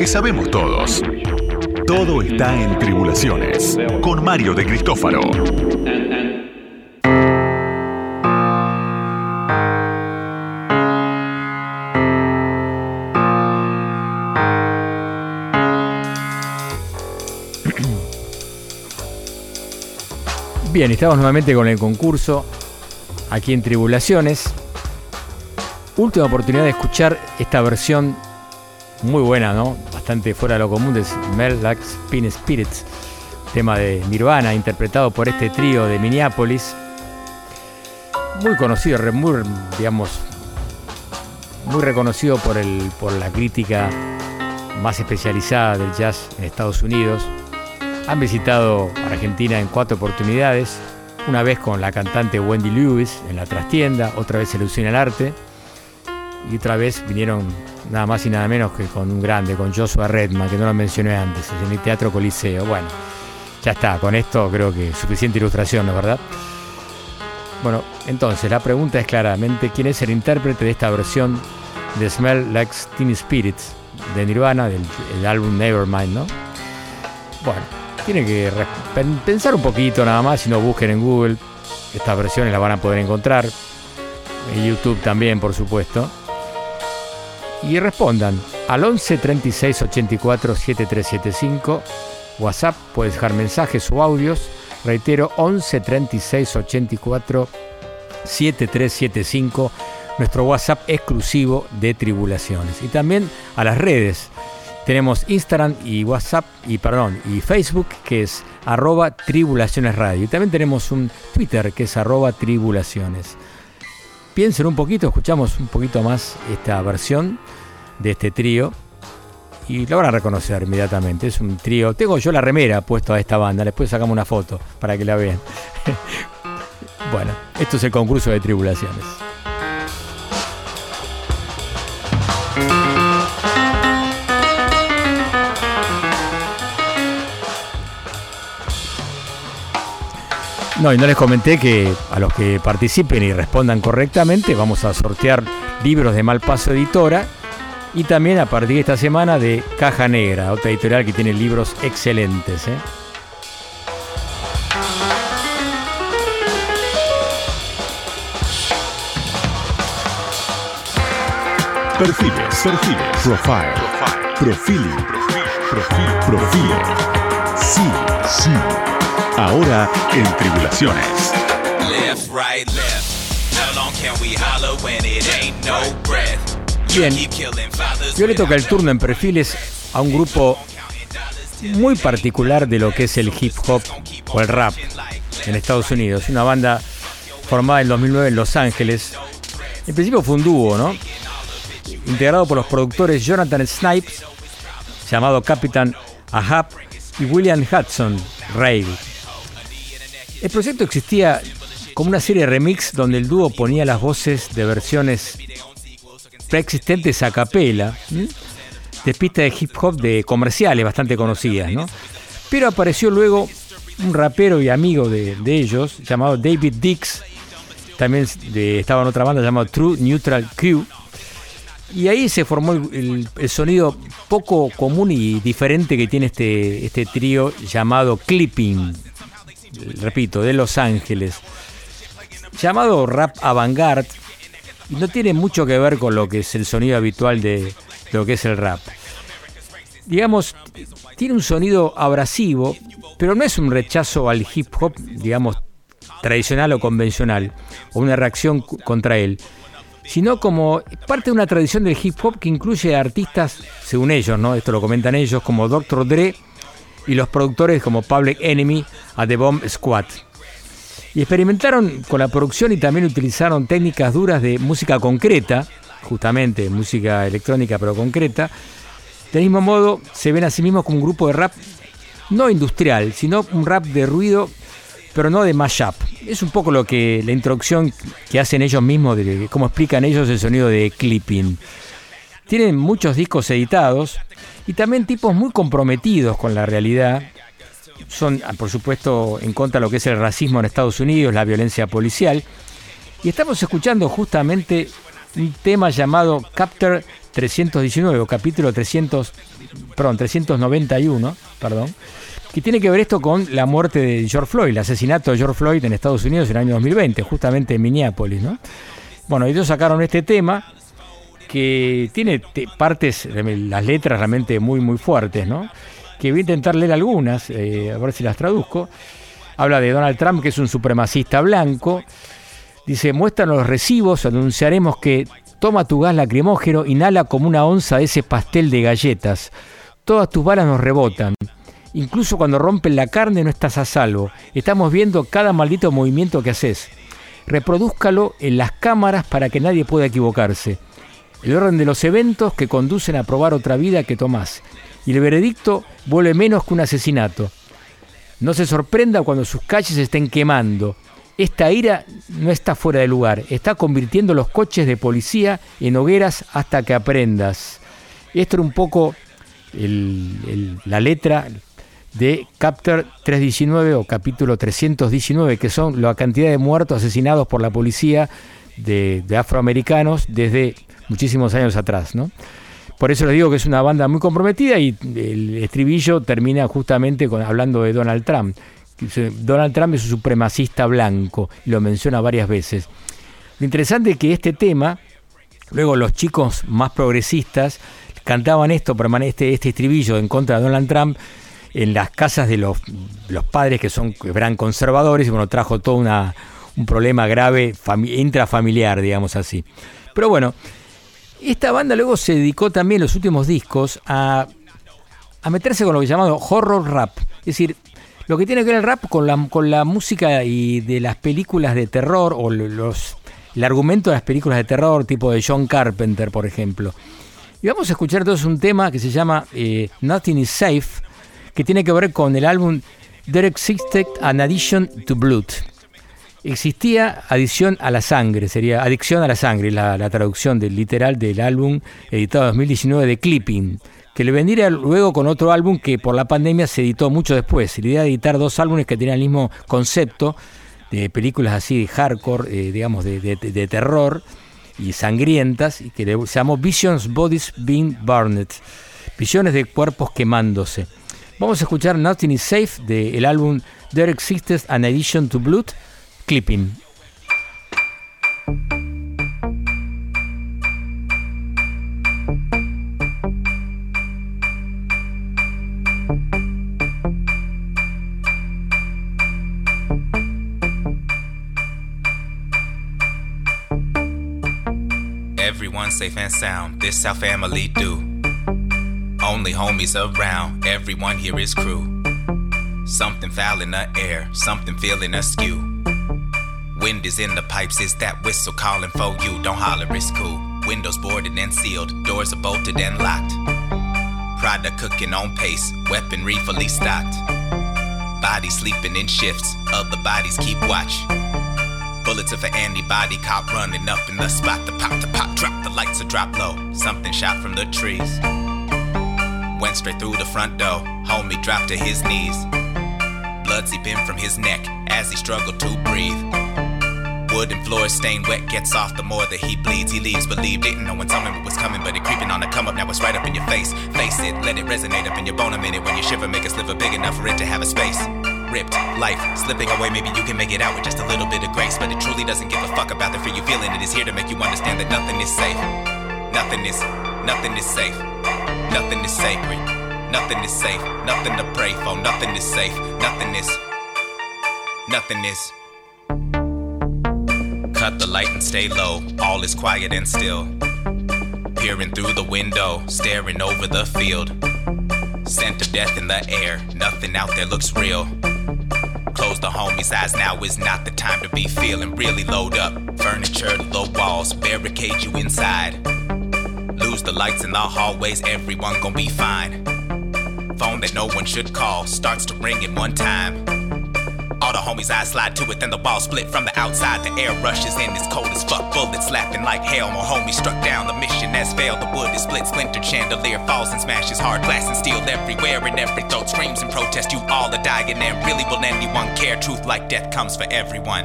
sabemos todos. Todo está en Tribulaciones. Con Mario de Cristófaro. Bien, estamos nuevamente con el concurso aquí en Tribulaciones. Última oportunidad de escuchar esta versión muy buena, ¿no? Fuera de lo común de Smell Like Spirits, tema de Nirvana, interpretado por este trío de Minneapolis. Muy conocido, muy, digamos, muy reconocido por, la crítica más especializada del jazz en Estados Unidos. Han visitado Argentina en cuatro oportunidades, una vez con la cantante Wendy Lewis en la trastienda, otra vez en Lucina el Arte, y otra vez vinieron nada más y nada menos que con un grande, con Joshua Redman, que no lo mencioné antes, en el Teatro Coliseo. Bueno, ya está, con esto creo que suficiente ilustración, ¿no verdad? Bueno, entonces la pregunta es claramente quién es el intérprete de esta versión de Smell Like Teen Spirits de Nirvana, del, álbum Nevermind, ¿no? Bueno, tiene que pensar un poquito nada más, si no busquen en Google, estas versiones las van a poder encontrar, en YouTube también, por supuesto, y respondan al 11 36 84 7375, WhatsApp, puedes dejar mensajes o audios, reitero, 11 36 84 7375 nuestro WhatsApp exclusivo de Tribulaciones. Y también a las redes. Tenemos Instagram y WhatsApp y perdón, y Facebook que es arroba tribulaciones radio. Y también tenemos un Twitter que es arroba tribulaciones. Piensen un poquito, escuchamos un poquito más esta versión de este trío y lo van a reconocer inmediatamente. Es un trío. Tengo yo la remera puesto a esta banda, después sacamos una foto para que la vean. bueno, esto es el concurso de tribulaciones. No, y no les comenté que a los que participen y respondan correctamente vamos a sortear libros de Malpaso Editora y también a partir de esta semana de Caja Negra, otra editorial que tiene libros excelentes. ¿eh? Perfiles, perfiles, profile, profiling, profile, profile. Sí, sí. Ahora en Tribulaciones. Bien, yo le toca el turno en perfiles a un grupo muy particular de lo que es el hip hop o el rap en Estados Unidos. Una banda formada en 2009 en Los Ángeles. En principio fue un dúo, ¿no? integrado por los productores Jonathan Snipes, llamado Capitán Ahab, y William Hudson Ray. El proyecto existía como una serie de remix donde el dúo ponía las voces de versiones preexistentes a capela, de pistas de hip hop de comerciales bastante conocidas, ¿no? Pero apareció luego un rapero y amigo de, ellos llamado David Dix, también estaba en otra banda llamada True Neutral Crew, y ahí se formó el, sonido poco común y diferente que tiene este, este trío llamado Clipping, repito, de Los Ángeles, llamado rap avant-garde, y no tiene mucho que ver con lo que es el sonido habitual de lo que es el rap. Digamos, tiene un sonido abrasivo, pero no es un rechazo al hip hop, digamos, tradicional o convencional, o una reacción contra él sino como parte de una tradición del hip hop que incluye artistas, según ellos, ¿no? Esto lo comentan ellos, como Dr. Dre y los productores como Public Enemy a The Bomb Squad. Y experimentaron con la producción y también utilizaron técnicas duras de música concreta, justamente música electrónica pero concreta. Del mismo modo, se ven a sí mismos como un grupo de rap no industrial, sino un rap de ruido pero no de mashup. Es un poco lo que la introducción que hacen ellos mismos, de cómo explican ellos el sonido de clipping. Tienen muchos discos editados y también tipos muy comprometidos con la realidad. Son, por supuesto, en contra de lo que es el racismo en Estados Unidos, la violencia policial. Y estamos escuchando justamente un tema llamado Capture 319, o capítulo 300, perdón, 391, perdón, que tiene que ver esto con la muerte de George Floyd, el asesinato de George Floyd en Estados Unidos en el año 2020, justamente en Minneapolis. ¿no? Bueno, ellos sacaron este tema que tiene partes, las letras realmente muy, muy fuertes, ¿no? que voy a intentar leer algunas, eh, a ver si las traduzco. Habla de Donald Trump, que es un supremacista blanco. Dice, muestran los recibos, anunciaremos que Toma tu gas lacrimógeno, inhala como una onza de ese pastel de galletas. Todas tus balas nos rebotan. Incluso cuando rompen la carne no estás a salvo. Estamos viendo cada maldito movimiento que haces. Reprodúzcalo en las cámaras para que nadie pueda equivocarse. El orden de los eventos que conducen a probar otra vida que tomás. Y el veredicto vuelve menos que un asesinato. No se sorprenda cuando sus calles estén quemando. Esta ira no está fuera de lugar, está convirtiendo los coches de policía en hogueras hasta que aprendas. Esto era un poco la letra de Capture 319 o capítulo 319, que son la cantidad de muertos asesinados por la policía de, afroamericanos desde muchísimos años atrás. ¿no? Por eso les digo que es una banda muy comprometida y el estribillo termina justamente con, hablando de Donald Trump. Donald Trump es un supremacista blanco, y lo menciona varias veces. Lo interesante es que este tema, luego los chicos más progresistas cantaban esto, este, este estribillo en contra de Donald Trump, en las casas de los, los padres que son eran conservadores y bueno, trajo todo una, un problema grave intrafamiliar, digamos así. Pero bueno, esta banda luego se dedicó también los últimos discos a, meterse con lo que llamado horror rap. Es decir, lo que tiene que ver el rap con la, música y de las películas de terror o los, el argumento de las películas de terror tipo de John Carpenter, por ejemplo. Y vamos a escuchar entonces un tema que se llama eh, Nothing is Safe, que tiene que ver con el álbum There Existed an Addition to Blood existía adición a la sangre, sería adicción a la sangre, la, traducción del literal del álbum editado en 2019 de Clipping, que le vendría luego con otro álbum que por la pandemia se editó mucho después. La idea de editar dos álbumes que tenían el mismo concepto, de películas así de hardcore, eh, digamos, de, terror y sangrientas, y que se llamó Visions Bodies Being Burned, visiones de cuerpos quemándose. Vamos a escuchar Nothing is Safe del álbum There Exists an Addition to Blood clipping. Everyone safe and sound, this our family do. Only homies around, everyone here is crew. Something foul in the air, something feeling askew. Wind is in the pipes, is that whistle calling for you? Don't holler, it's cool. Windows boarded and sealed, doors are bolted and locked. Product cooking on pace, weaponry fully stocked. Bodies sleeping in shifts, other bodies keep watch. Bullets of an antibody cop running up in the spot. The pop, the pop, drop, the lights are drop low. Something shot from the trees. Went straight through the front door, homie dropped to his knees. Blood seeping from his neck as he struggled to breathe. Wooden floors stained wet, gets off the more that he bleeds. He leaves, believed it. No one told me what was coming, but it creeping on the come up. Now it's right up in your face. Face it, let it resonate up in your bone a minute. When you shiver, make a sliver big enough for it to have a space. Ripped, life slipping away. Maybe you can make it out with just a little bit of grace. But it truly doesn't give a fuck about the fear you feeling. It is here to make you understand that nothing is safe. Nothing is, nothing is safe. Nothing is sacred. Nothing is safe. Nothing to pray for. Nothing is safe. Nothing is, nothing is cut the light and stay low. All is quiet and still. Peering through the window, staring over the field. Scent of death in the air, nothing out there looks real. Close the homie's eyes, now is not the time to be feeling really load up. Furniture, low walls, barricade you inside. Lose the lights in the hallways, everyone gon' be fine. Phone that no one should call starts to ring in one time. All the homies eyes slide to it, then the ball split from the outside. The air rushes in, it's cold as fuck. Bullets slapping like hell. More homies struck down, the mission has failed. The wood is split, splintered chandelier falls and smashes. Hard glass and steel everywhere, and every throat screams in protest. You all are dying, and really will anyone care? Truth like death comes for everyone.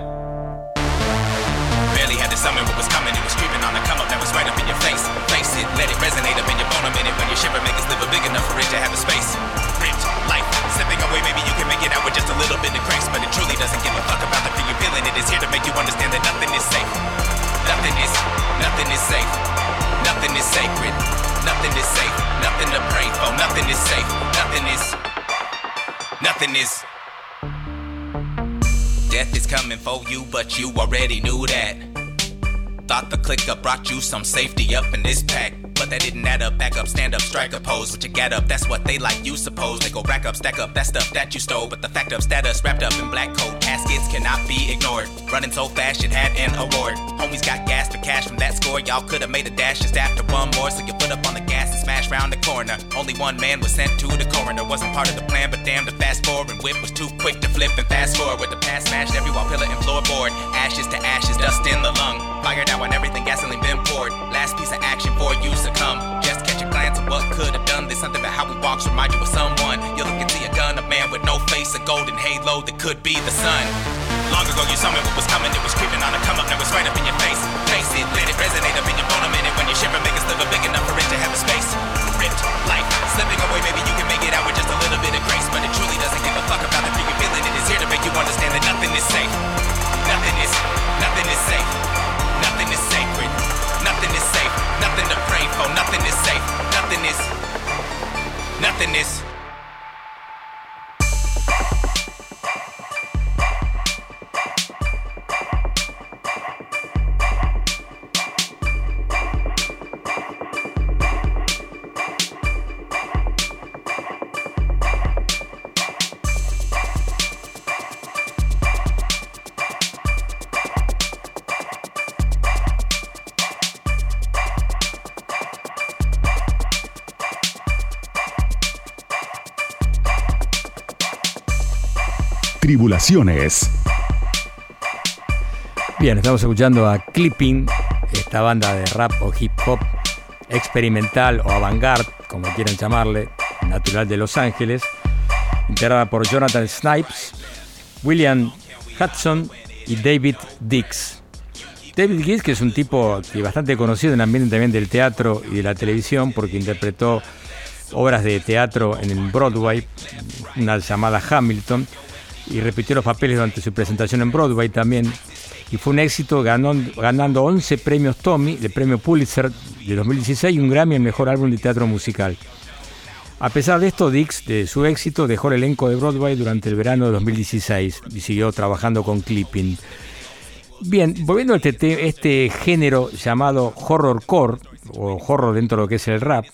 Barely had to summon what was coming, it was creeping on the come up, Nothing is safe. Nothing is, nothing is. Death is coming for you, but you already knew that. Thought the clicker brought you some safety up in this pack. But that didn't add up, back up, stand up, strike a pose. What you get up, that's what they like, you suppose. They go rack up, stack up, that stuff that you stole. But the fact of status wrapped up in black coat caskets cannot be ignored. Running so fast, it had an award. Homies got gas for cash from that score. Y'all could have made a dash just after one more. So you put up on the gas and smash round the corner. Only one man was sent to the coroner. Wasn't part of the plan, but damn, the fast forward whip was too quick to flip and fast forward. With the past smashed every wall, pillar, and floorboard. Ashes to ashes, dust in the lung. Fired out when everything gasoline been poured. Last piece of action for you succumb. Just catch a glance of what could have done. There's something about how we walk remind you of someone. You look and see a gun, a man with no face, a golden halo that could be the sun. Long ago you saw me what was coming, it was creeping on a come up, now it's right up in your face. Face it, let it resonate up in your bone a minute when you shiver, make a sliver big enough for it to have a space. Ripped, life, slipping away, maybe you can make it out with just a little bit of grace, but it truly doesn't give a fuck about the feeling. It is here to make you understand that nothing is safe. Nothing is, nothing is safe. Nothing is safe. Nothing is, nothing is. Bien, estamos escuchando a Clipping, esta banda de rap o hip hop experimental o avant-garde, como quieran llamarle, natural de Los Ángeles, integrada por Jonathan Snipes, William Hudson y David Dix. David Dix, que es un tipo bastante conocido en el ambiente también del teatro y de la televisión, porque interpretó obras de teatro en el Broadway, una llamada Hamilton, y repitió los papeles durante su presentación en Broadway también. Y fue un éxito ganando, ganando 11 premios Tommy, el premio Pulitzer de 2016 y un Grammy al mejor álbum de teatro musical. A pesar de esto, Dix, de su éxito, dejó el elenco de Broadway durante el verano de 2016 y siguió trabajando con Clipping. Bien, volviendo a este, este género llamado horrorcore, o horror dentro de lo que es el rap,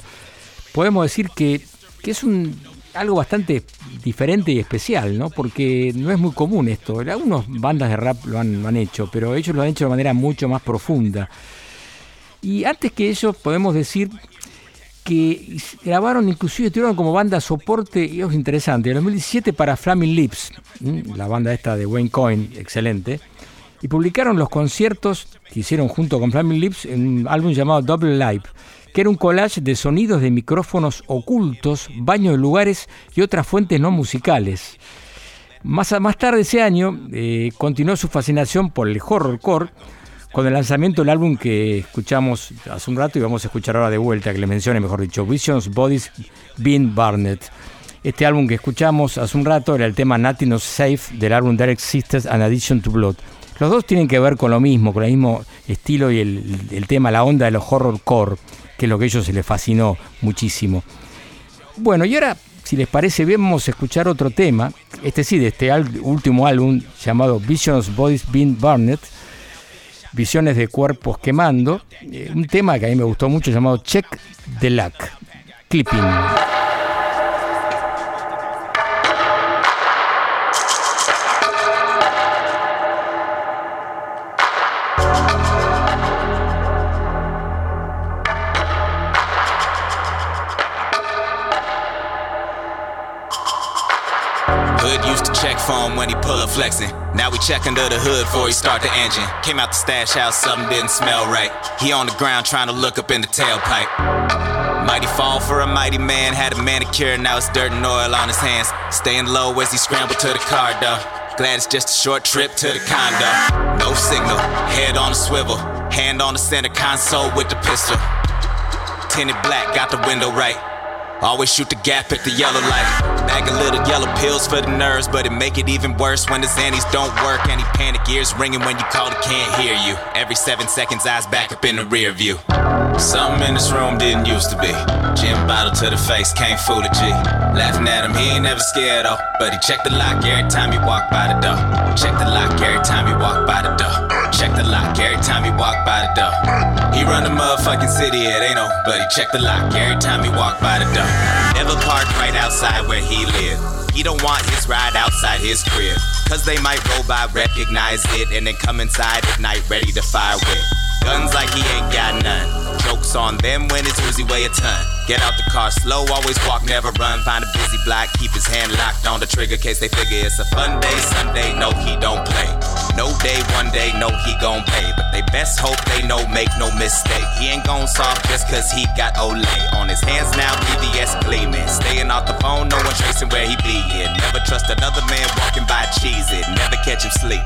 podemos decir que, que es un, algo bastante diferente y especial, ¿no? Porque no es muy común esto. Algunas bandas de rap lo han, lo han, hecho, pero ellos lo han hecho de manera mucho más profunda. Y antes que eso, podemos decir que grabaron, inclusive tuvieron como banda soporte, y es interesante, en 2017 para Flaming Lips, la banda esta de Wayne Coyne, excelente, y publicaron los conciertos que hicieron junto con Flaming Lips en un álbum llamado Double Live que era un collage de sonidos de micrófonos ocultos, baños de lugares y otras fuentes no musicales. Más, tarde ese año eh, continuó su fascinación por el horrorcore con el lanzamiento del álbum que escuchamos hace un rato y vamos a escuchar ahora de vuelta, que le mencione mejor dicho, Visions, Bodies, Bean Barnett. Este álbum que escuchamos hace un rato era el tema Nothing Not Safe del álbum Direct Sisters and Addition to Blood. Los dos tienen que ver con lo mismo, con el mismo estilo y el, el tema, la onda de los horrorcore que es lo que a ellos se les fascinó muchísimo. Bueno, y ahora, si les parece bien, vamos a escuchar otro tema, este sí, de este último álbum llamado Visions Bodies Being Burned, Visiones de Cuerpos Quemando, eh, un tema que a mí me gustó mucho llamado Check the Luck, Clipping. Phone when he pull up flexing. Now we check under the hood before he start the engine. Came out the stash house, something didn't smell right. He on the ground trying to look up in the tailpipe. Mighty fall for a mighty man, had a manicure, now it's dirt and oil on his hands. Staying low as he scrambled to the car though. Glad it's just a short trip to the condo. No signal, head on a swivel, hand on the center console with the pistol. Tinted black, got the window right. Always shoot the gap at the yellow light. Bag a little yellow pills for the nerves, but it make it even worse when the Xannies don't work. Any panic ears ringing when you call it can't hear you. Every seven seconds, eyes back up in the rear view. Something in this room didn't used to be. Gin bottle to the face, can't fool a G. Laughing at him, he ain't never scared though. But he check the lock every time he walk by the door. Check the lock every time he walk by the door. Check the lock every time he walk by the door. He run the motherfucking city, it ain't no nobody. Check the lock every time he walk by the door. Never park right outside where he live. He don't want his ride outside his crib. Cause they might roll by, recognize it, and then come inside at night ready to fire with. Guns like he ain't got none. Jokes on them when it's Uzi weigh a ton. Get out the car slow, always walk, never run. Find a busy block, keep his hand locked on the trigger case they figure it's a fun day. Sunday, no, he don't play. No day, one day, no, he gon' pay. But they best hope they know, make no mistake. He ain't gon' soft just cause he got Olay. On his hands now, BBS gleaming. Staying off the phone, no one tracing where he be in. Never trust another man walking by cheese it. Never catch him sleep.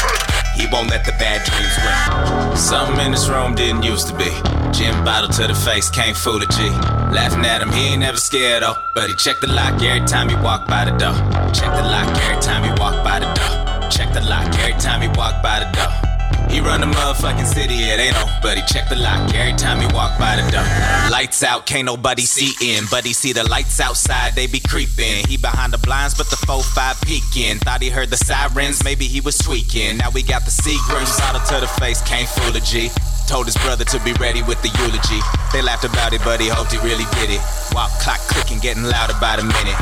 He won't let the bad dreams win. Something in this room didn't used to be. Gin bottle to the face, can't fool a G. Laughing at him, he ain't never scared though. But he check the lock every time he walk by the door. Check the lock every time he walk by the door. Check the lock every time he walk by the door. He run the motherfucking city, it ain't nobody. Check the lock every time he walk by the door. Lights out, can't nobody see in. But he see the lights outside, they be creeping. He behind the blinds, but the 4-5 peeking. Thought he heard the sirens, maybe he was tweaking. Now we got the Seagrams bottle to the face, can't fool a G. Told his brother to be ready with the eulogy. They laughed about it, but he hoped he really did it. Walk clock clicking, getting louder by the minute.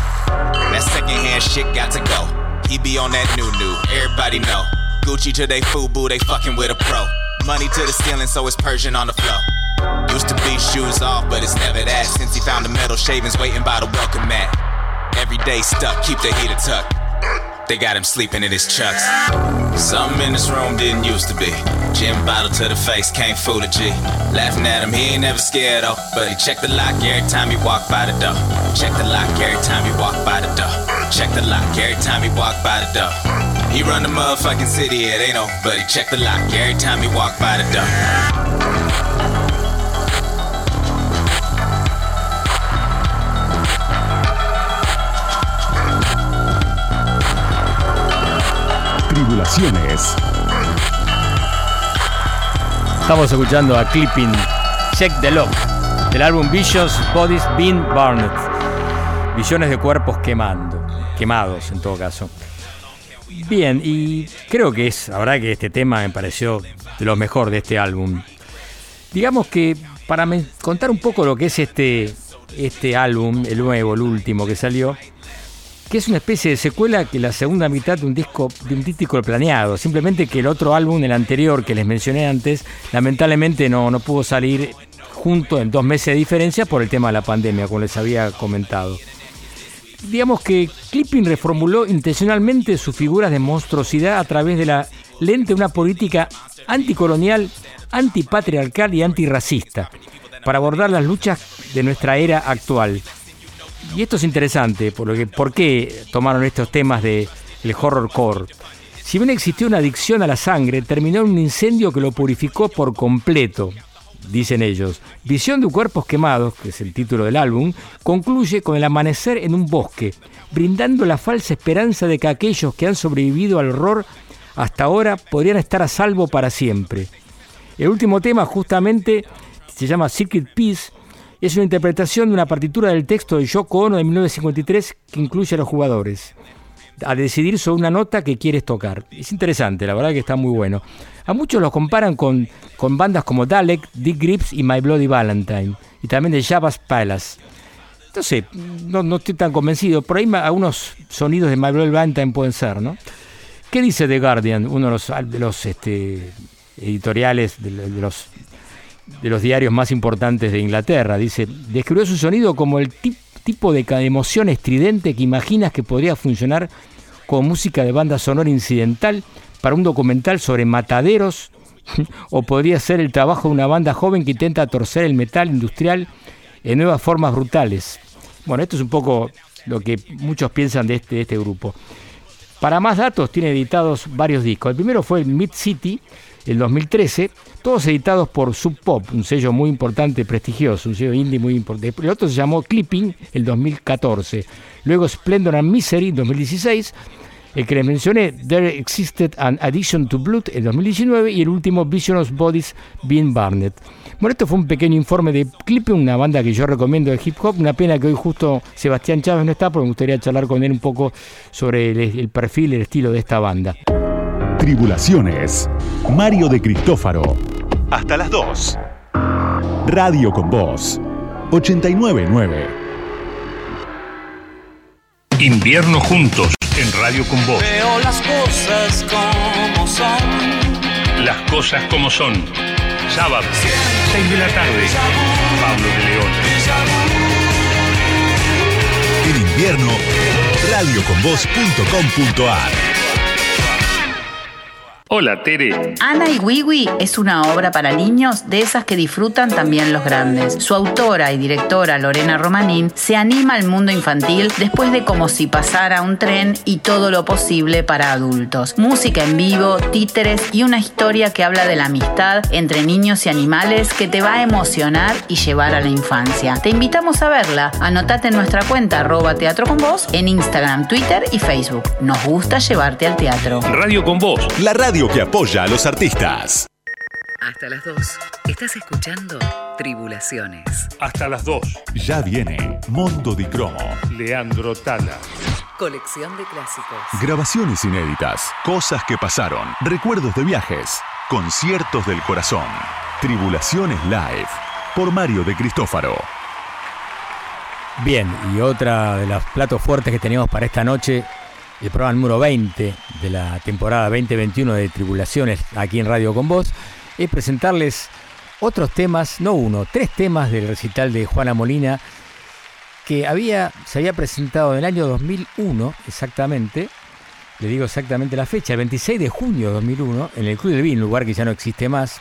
That secondhand shit got to go. He be on that new new, everybody know. Gucci to they FUBU, they fucking with a pro. Money to the ceiling, so it's Persian on the floor. Used to be shoes off, but it's never that. Since he found the metal shavings waiting by the welcome mat. Every day stuck, keep the heater tucked. They got him sleeping in his chucks. Something in this room didn't used to be. Gin bottle to the face, can't fool a G. Laughing at him, he ain't never scared though. But he check the lock every time he walk by the door. Check the lock every time he walk by the door. Check the lock every time he walk by the door. He run the motherfucking city, it ain't nobody. Check the lock every time he walk by the door. Tribulaciones. Estamos escuchando a Clipping Check the Lock del álbum Visions Bodies Being Burned. Visiones de cuerpos quemando, quemados en todo caso. Bien, y creo que es, la verdad que este tema me pareció de lo mejor de este álbum. Digamos que para contar un poco lo que es este, este álbum, el nuevo, el último que salió, que es una especie de secuela que la segunda mitad de un disco de un típico planeado. Simplemente que el otro álbum, el anterior que les mencioné antes, lamentablemente no, no pudo salir junto en dos meses de diferencia por el tema de la pandemia, como les había comentado. Digamos que Clipping reformuló intencionalmente sus figuras de monstruosidad a través de la lente de una política anticolonial, antipatriarcal y antirracista, para abordar las luchas de nuestra era actual. Y esto es interesante, porque ¿por qué tomaron estos temas del el horrorcore? Si bien existió una adicción a la sangre, terminó en un incendio que lo purificó por completo, dicen ellos. Visión de cuerpos quemados, que es el título del álbum, concluye con el amanecer en un bosque, brindando la falsa esperanza de que aquellos que han sobrevivido al horror hasta ahora podrían estar a salvo para siempre. El último tema justamente se llama Secret Peace, es una interpretación de una partitura del texto de Yoko Ono de 1953 que incluye a los jugadores a decidir sobre una nota que quieres tocar. Es interesante, la verdad que está muy bueno. A muchos los comparan con, con bandas como Dalek, Dick Grips y My Bloody Valentine, y también de Jabba's Palace. Entonces, no, no estoy tan convencido. Por ahí algunos sonidos de My Bloody Valentine pueden ser, ¿no? ¿Qué dice The Guardian, uno de los, de los este, editoriales, de, los de los diarios más importantes de Inglaterra. Dice, describió su sonido como el tip- tipo de emoción estridente que imaginas que podría funcionar como música de banda sonora incidental para un documental sobre mataderos o podría ser el trabajo de una banda joven que intenta torcer el metal industrial en nuevas formas brutales. Bueno, esto es un poco lo que muchos piensan de este, de este grupo. Para más datos, tiene editados varios discos. El primero fue Mid City, el 2013, todos editados por Sub Pop, un sello muy importante, prestigioso, un sello indie muy importante. El otro se llamó Clipping, el 2014. Luego Splendor and Misery, 2016. El que les mencioné, There Existed an Addiction to Blood, el 2019. Y el último, Vision of Bodies, Being Barnett. Bueno, esto fue un pequeño informe de Clipping, una banda que yo recomiendo de hip hop. Una pena que hoy justo Sebastián Chávez no está, porque me gustaría charlar con él un poco sobre el, el perfil el estilo de esta banda. Tribulaciones. Mario de Cristófaro. hasta las 2. Radio con Voz 899. Invierno juntos en Radio con Voz. Veo las cosas como son. Las cosas como son. Sábado, 6 de la tarde. Pablo de León. En invierno, radioconvoz.com.ar. Hola, Tere. Ana y Wiwi es una obra para niños de esas que disfrutan también los grandes. Su autora y directora Lorena Romanín se anima al mundo infantil después de como si pasara un tren y todo lo posible para adultos. Música en vivo, títeres y una historia que habla de la amistad entre niños y animales que te va a emocionar y llevar a la infancia. Te invitamos a verla. Anotate en nuestra cuenta arroba teatro con vos en Instagram, Twitter y Facebook. Nos gusta llevarte al teatro. Radio con vos. La radio que apoya a los artistas. Hasta las 2. Estás escuchando Tribulaciones. Hasta las 2. Ya viene Mondo di Cromo. Leandro Tala. Colección de clásicos. Grabaciones inéditas, cosas que pasaron, recuerdos de viajes, conciertos del corazón. Tribulaciones Live. Por Mario de Cristófaro. Bien, y otra de los platos fuertes que teníamos para esta noche el programa número 20 de la temporada 2021 de Tribulaciones aquí en Radio con Voz, es presentarles otros temas, no uno, tres temas del recital de Juana Molina que había, se había presentado en el año 2001 exactamente, le digo exactamente la fecha, el 26 de junio de 2001, en el Club del Vino, lugar que ya no existe más.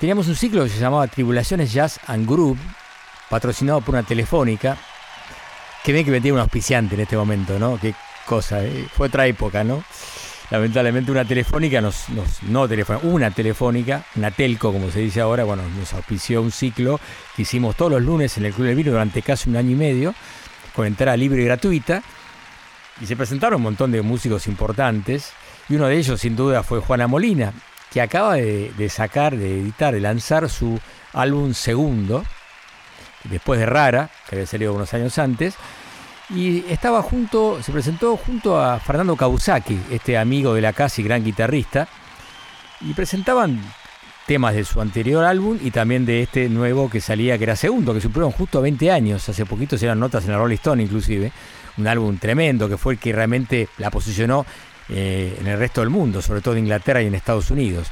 Teníamos un ciclo que se llamaba Tribulaciones Jazz and Groove, patrocinado por una telefónica, que ven que vendía un auspiciante en este momento, ¿no? Que cosa, ¿eh? fue otra época, ¿no? Lamentablemente una telefónica, nos, no telefónica, una telefónica, una telco como se dice ahora, bueno, nos auspició un ciclo que hicimos todos los lunes en el Club del Vino durante casi un año y medio, con entrada libre y gratuita, y se presentaron un montón de músicos importantes, y uno de ellos sin duda fue Juana Molina, que acaba de, de sacar, de editar, de lanzar su álbum segundo, después de Rara, que había salido unos años antes, y estaba junto, se presentó junto a Fernando Kawasaki, este amigo de la casa y gran guitarrista, y presentaban temas de su anterior álbum y también de este nuevo que salía, que era segundo, que supieron justo 20 años, hace poquito se eran notas en la Rolling Stone inclusive, un álbum tremendo que fue el que realmente la posicionó eh, en el resto del mundo, sobre todo en Inglaterra y en Estados Unidos.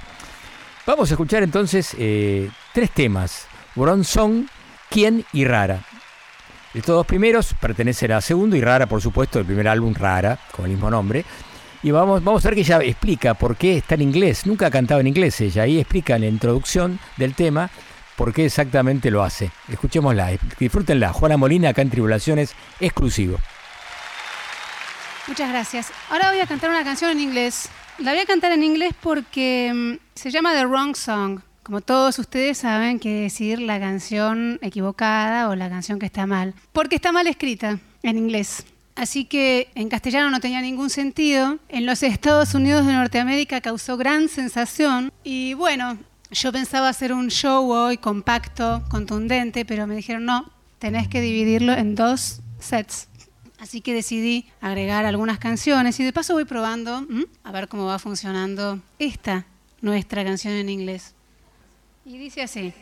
Vamos a escuchar entonces eh, tres temas, Bronson, Quién y Rara. Estos dos primeros pertenecen a Segundo y Rara, por supuesto, el primer álbum Rara, con el mismo nombre. Y vamos, vamos a ver que ella explica por qué está en inglés. Nunca ha cantado en inglés ella. Ahí explica en la introducción del tema por qué exactamente lo hace. Escuchémosla, disfrútenla. Juana Molina, acá en Tribulaciones, exclusivo. Muchas gracias. Ahora voy a cantar una canción en inglés. La voy a cantar en inglés porque mm, se llama The Wrong Song. Como todos ustedes saben que decir la canción equivocada o la canción que está mal, porque está mal escrita en inglés. Así que en castellano no tenía ningún sentido. En los Estados Unidos de Norteamérica causó gran sensación. Y bueno, yo pensaba hacer un show hoy compacto, contundente, pero me dijeron no, tenés que dividirlo en dos sets. Así que decidí agregar algunas canciones y de paso voy probando a ver cómo va funcionando esta, nuestra canción en inglés. Y dice así.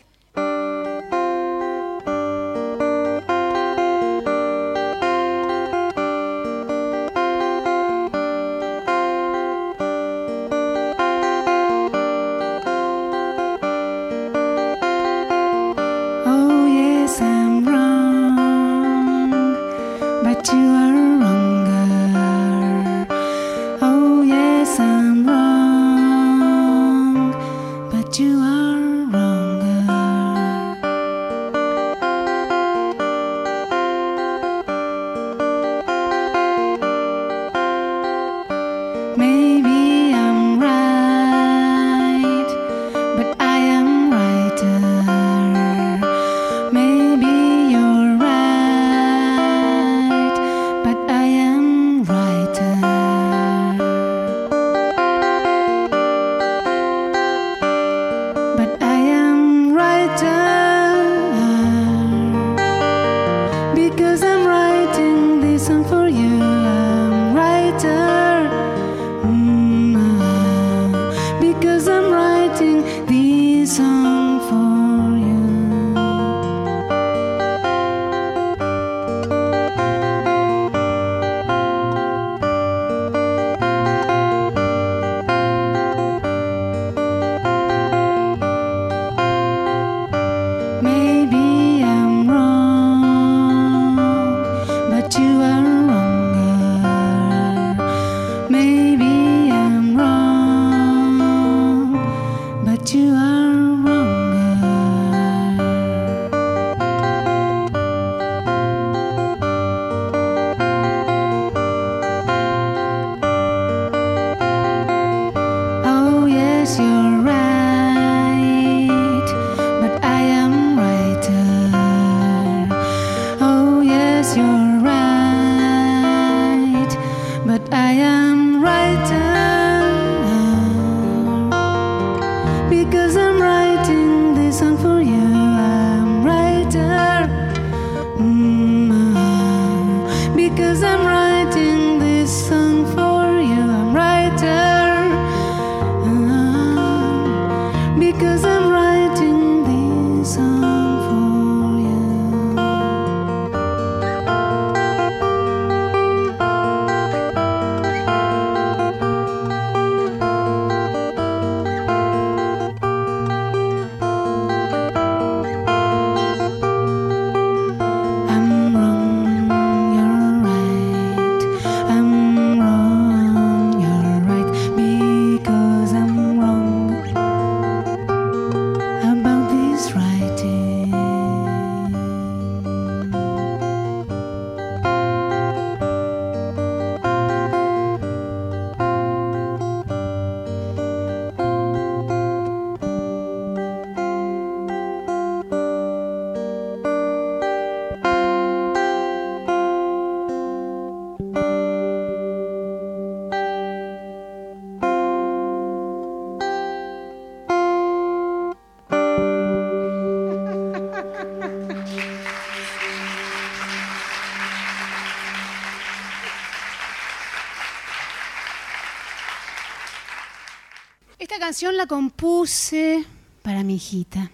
Esta canción la compuse para mi hijita.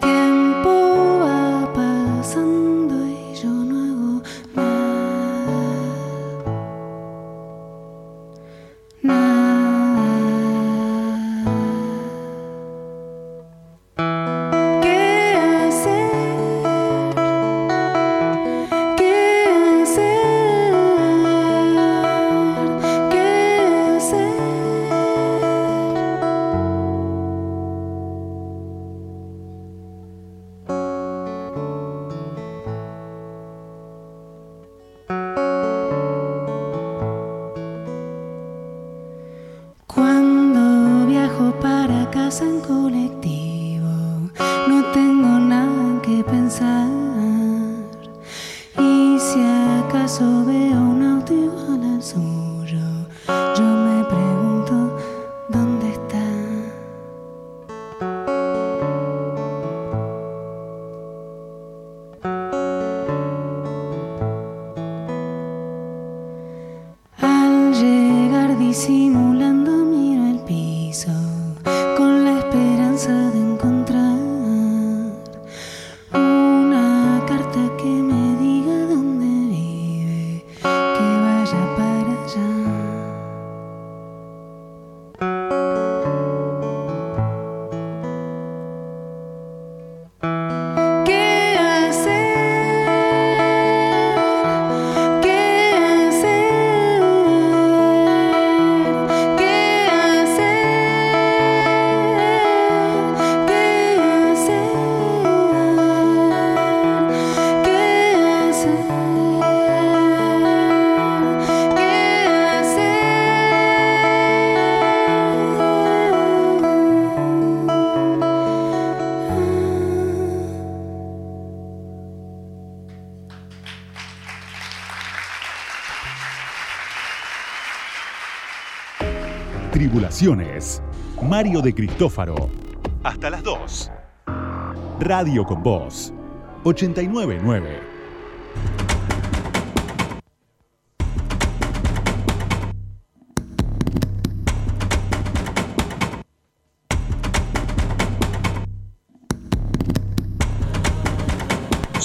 点不 Mario de Cristófaro. Hasta las 2. Radio con Voz. 899.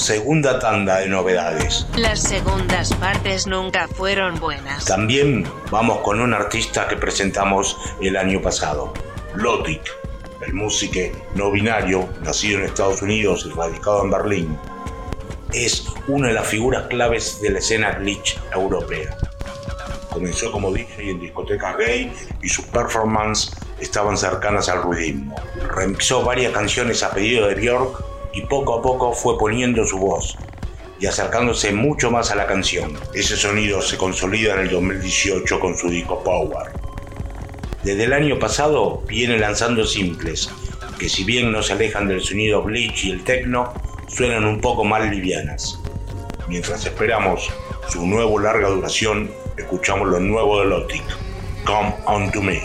segunda tanda de novedades. Las segundas partes nunca fueron buenas. También vamos con un artista que presentamos el año pasado, Lotic, el músico no binario, nacido en Estados Unidos y radicado en Berlín. Es una de las figuras claves de la escena glitch europea. Comenzó como DJ en discotecas gay y sus performances estaban cercanas al ruidismo. Remixó varias canciones a pedido de Björk y poco a poco fue poniendo su voz y acercándose mucho más a la canción. Ese sonido se consolida en el 2018 con su disco Power. Desde el año pasado viene lanzando simples, que si bien no se alejan del sonido bleach y el techno, suenan un poco más livianas. Mientras esperamos su nuevo larga duración, escuchamos lo nuevo de Lotic, Come On To Me.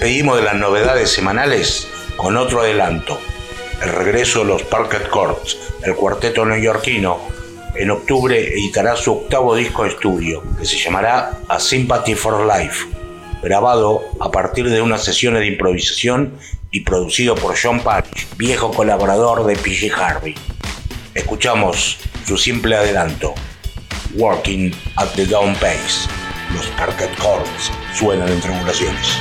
Despedimos de las novedades semanales con otro adelanto. El regreso de los Parket Courts, el cuarteto neoyorquino, en octubre editará su octavo disco de estudio, que se llamará A Sympathy for Life, grabado a partir de unas sesiones de improvisación y producido por John Patch, viejo colaborador de PG Harvey. Escuchamos su simple adelanto, Working at the Down Pace. Los Parket Courts suenan en tribulaciones.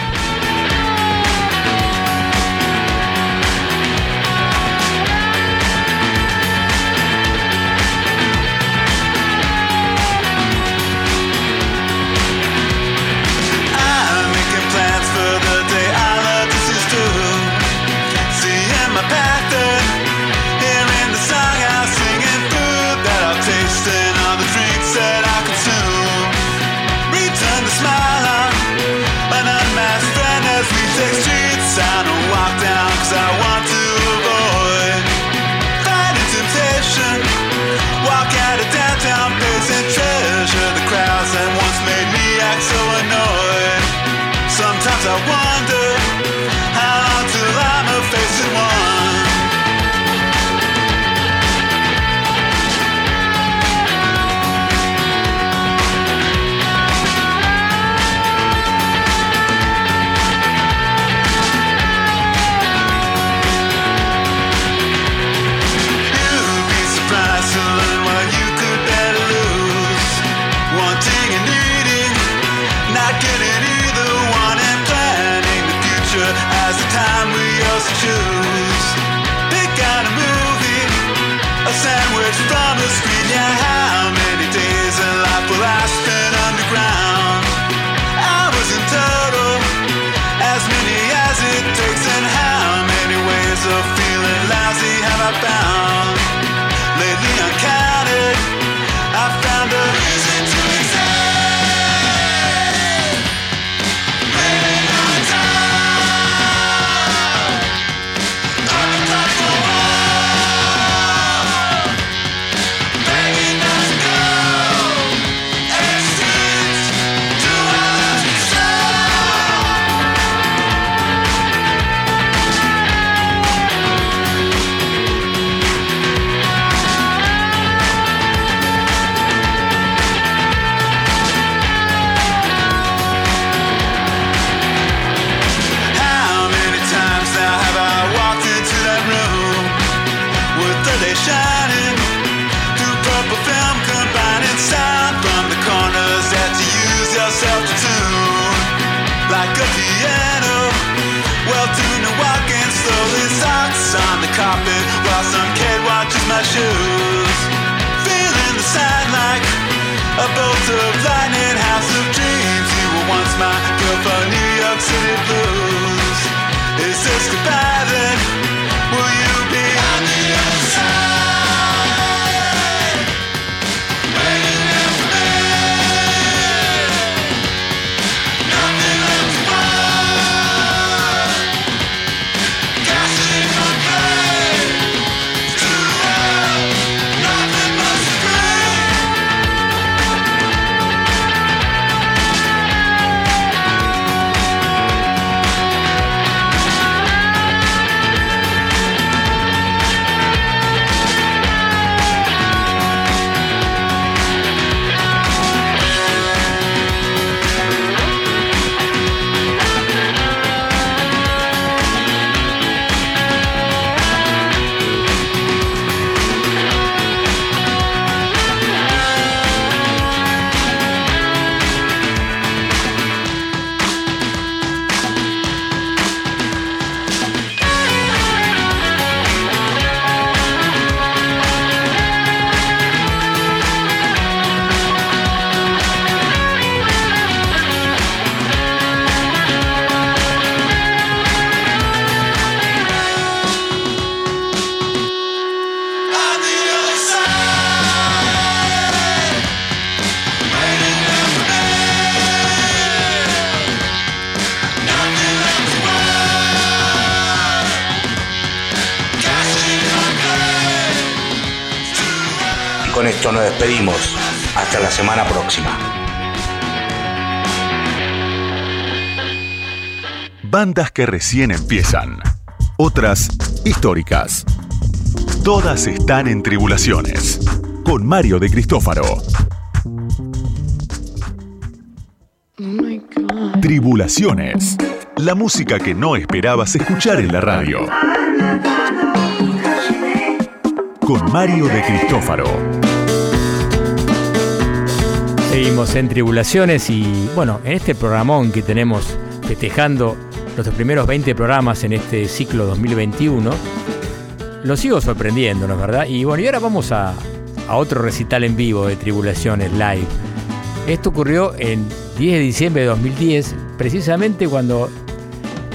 Bandas que recién empiezan, otras históricas. Todas están en Tribulaciones, con Mario de Cristófaro. Tribulaciones, la música que no esperabas escuchar en la radio. Con Mario de Cristófaro. Seguimos en Tribulaciones y bueno, en este programón que tenemos festejando los primeros 20 programas en este ciclo 2021, lo sigo sorprendiendo, ¿no es verdad? Y bueno, y ahora vamos a, a otro recital en vivo de Tribulaciones Live. Esto ocurrió en 10 de diciembre de 2010, precisamente cuando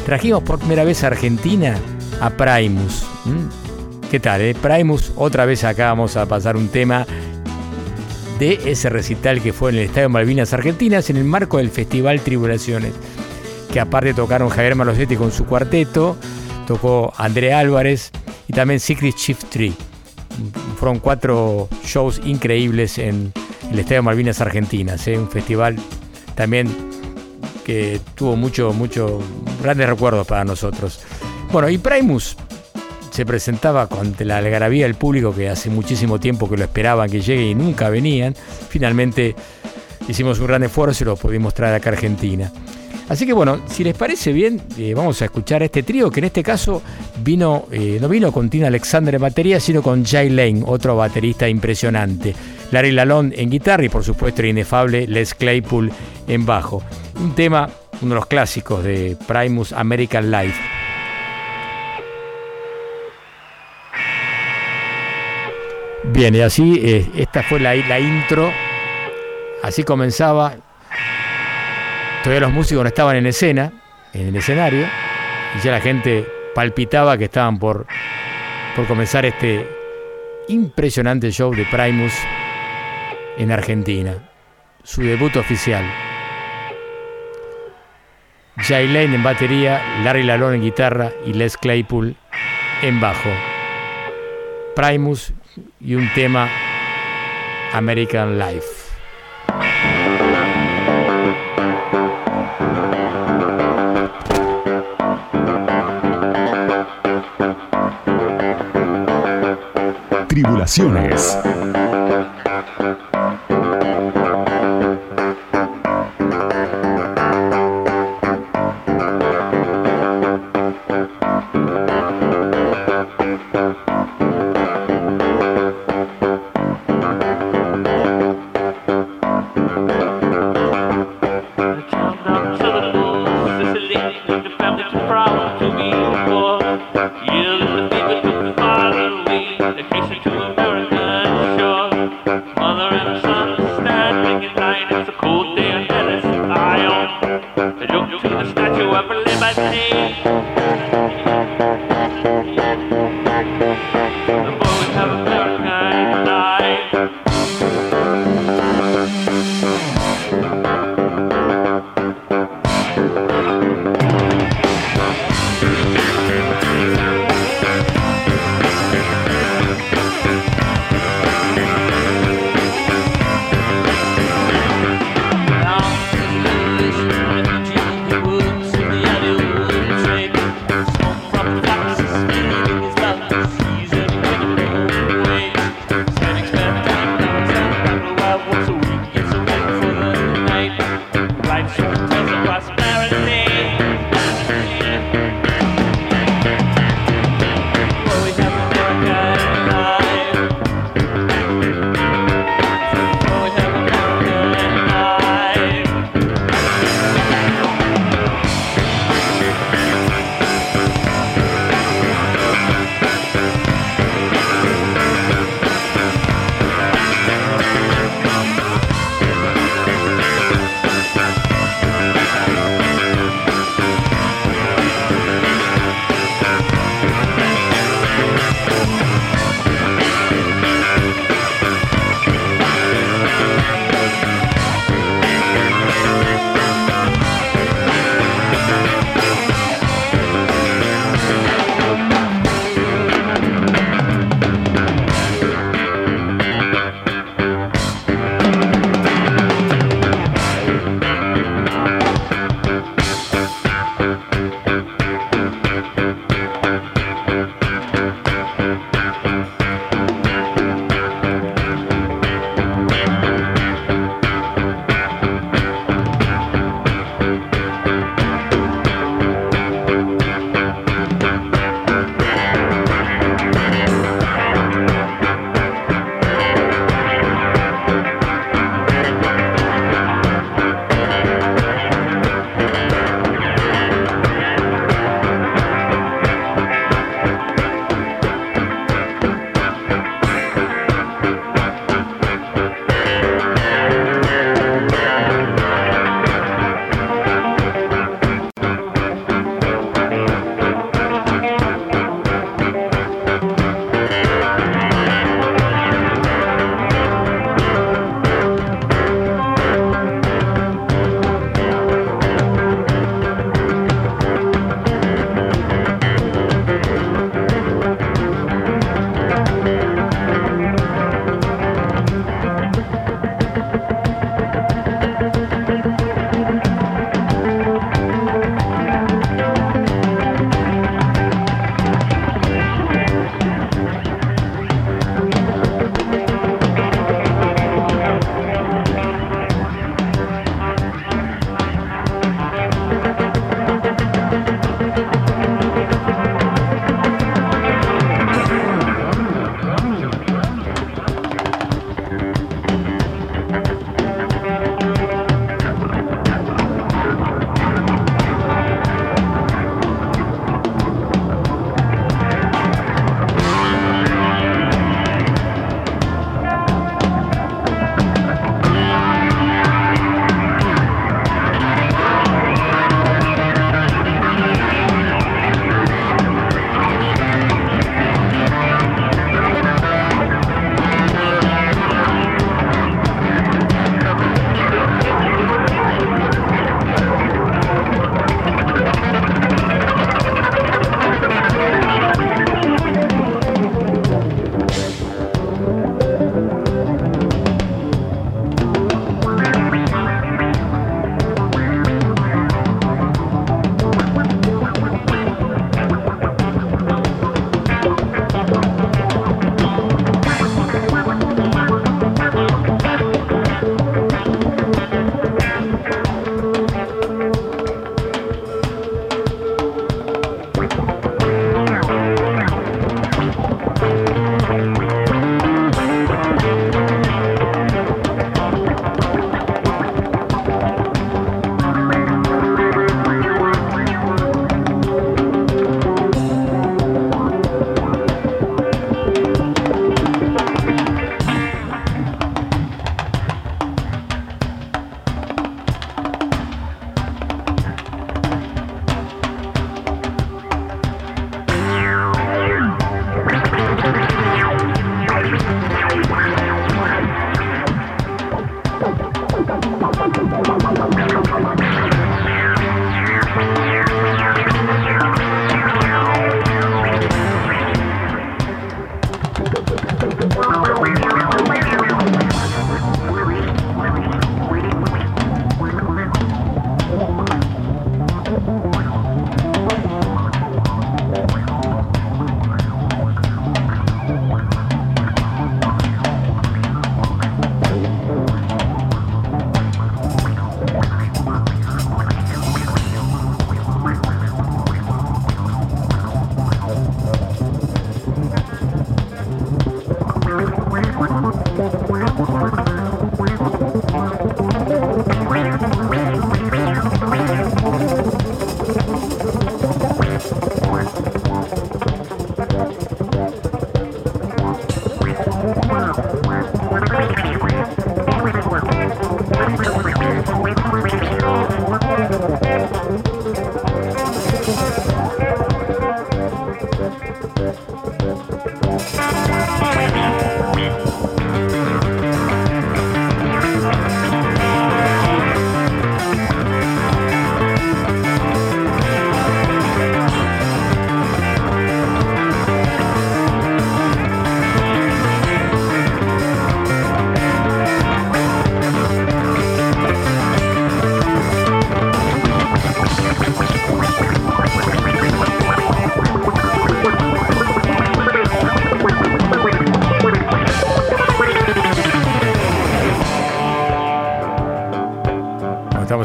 trajimos por primera vez a Argentina a Primus. ¿Qué tal? Eh? Primus, otra vez acá vamos a pasar un tema de ese recital que fue en el Estadio Malvinas Argentinas en el marco del Festival Tribulaciones que aparte tocaron Javier Malosetti con su cuarteto, tocó André Álvarez y también Secret Shift Tree. Fueron cuatro shows increíbles en el Estadio Malvinas Argentinas, ¿eh? un festival también que tuvo mucho, mucho grandes recuerdos para nosotros. Bueno, y Primus se presentaba con la algarabía del público que hace muchísimo tiempo que lo esperaban que llegue y nunca venían. Finalmente hicimos un gran esfuerzo y lo pudimos traer acá a Argentina. Así que bueno, si les parece bien, eh, vamos a escuchar a este trío que en este caso vino, eh, no vino con Tina Alexander en batería, sino con Jay Lane, otro baterista impresionante. Larry Lalonde en guitarra y por supuesto el inefable Les Claypool en bajo. Un tema, uno de los clásicos de Primus American Life. Bien, y así eh, esta fue la, la intro. Así comenzaba Todavía los músicos no estaban en escena, en el escenario, y ya la gente palpitaba que estaban por, por comenzar este impresionante show de Primus en Argentina, su debut oficial. Jay Lane en batería, Larry Lalone en guitarra y Les Claypool en bajo. Primus y un tema American Life. Tribulaciones.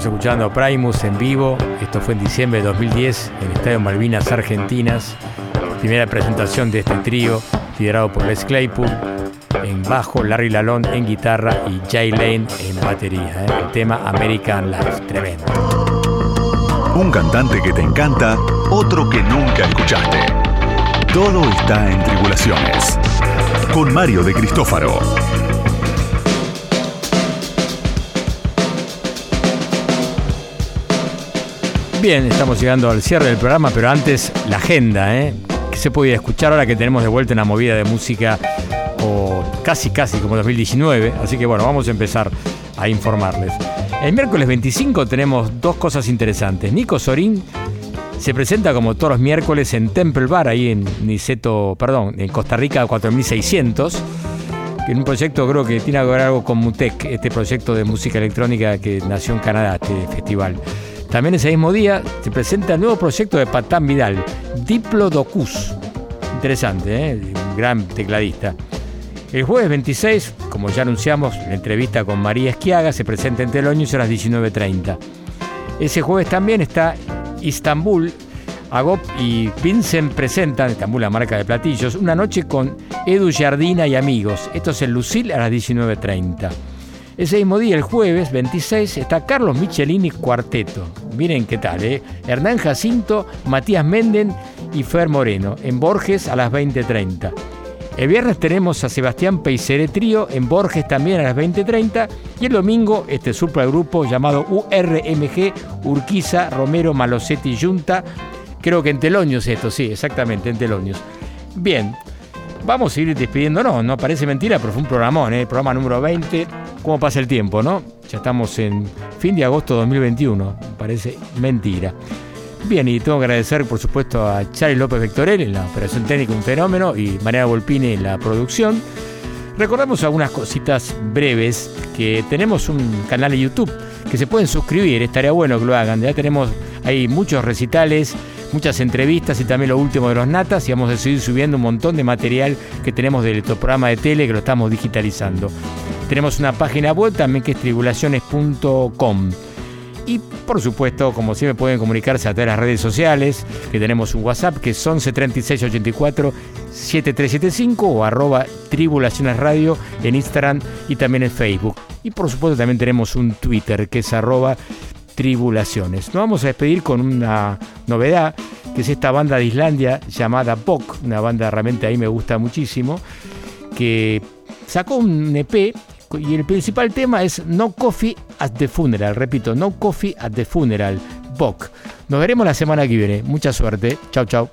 Escuchando Primus en vivo. Esto fue en diciembre de 2010 en el Estadio Malvinas Argentinas. Primera presentación de este trío liderado por Les Claypool en bajo, Larry Lalonde en guitarra y Jay Lane en batería. ¿eh? El tema American Life, tremendo. Un cantante que te encanta, otro que nunca escuchaste. Todo está en Tribulaciones. Con Mario de Cristófaro. Bien, estamos llegando al cierre del programa, pero antes la agenda, ¿eh? ¿Qué se puede escuchar ahora que tenemos de vuelta una movida de música o casi casi como 2019? Así que bueno, vamos a empezar a informarles. El miércoles 25 tenemos dos cosas interesantes. Nico Sorín se presenta como todos los miércoles en Temple Bar, ahí en Niceto, perdón, en Costa Rica 4600. En un proyecto creo que tiene que ver algo con Mutec, este proyecto de música electrónica que nació en Canadá, este festival. También ese mismo día se presenta el nuevo proyecto de Patán Vidal, Diplodocus. Interesante, ¿eh? un gran tecladista. El jueves 26, como ya anunciamos, la entrevista con María Esquiaga se presenta en Teloños a las 19.30. Ese jueves también está Istanbul. Agop y Vincent presentan, Estambul, la marca de platillos, una noche con Edu Jardina y amigos. Esto es en Lucil a las 19.30. Ese mismo día, el jueves 26, está Carlos Michelini Cuarteto. Miren qué tal, ¿eh? Hernán Jacinto, Matías Menden y Fer Moreno, en Borges a las 20.30. El viernes tenemos a Sebastián Peisere Trío, en Borges también a las 20.30. Y el domingo, este grupo llamado URMG, Urquiza, Romero, Malosetti, Junta. Creo que en Teloños esto, sí, exactamente, en Teloños. Bien, vamos a ir despidiéndonos, no parece mentira, pero fue un programón, ¿eh? programa número 20 cómo pasa el tiempo, ¿no? Ya estamos en fin de agosto de 2021, parece mentira. Bien, y tengo que agradecer, por supuesto, a Charlie López Vectorel en la operación técnica, un fenómeno, y Mariana Volpini en la producción. Recordamos algunas cositas breves, que tenemos un canal de YouTube que se pueden suscribir, estaría bueno que lo hagan. Ya tenemos ahí muchos recitales, muchas entrevistas y también lo último de los natas y vamos a seguir subiendo un montón de material que tenemos del programa de tele que lo estamos digitalizando. Tenemos una página web también que es tribulaciones.com. Y por supuesto, como siempre, pueden comunicarse a través de las redes sociales, que tenemos un WhatsApp que es 11 36 84 7375 o arroba Tribulaciones Radio en Instagram y también en Facebook. Y por supuesto también tenemos un Twitter que es arroba Tribulaciones. Nos vamos a despedir con una novedad, que es esta banda de Islandia llamada POC, una banda realmente ahí me gusta muchísimo, que sacó un EP y el principal tema es No Coffee at the Funeral. Repito, No Coffee at the Funeral. Bok. Nos veremos la semana que viene. Mucha suerte. Chau, chau.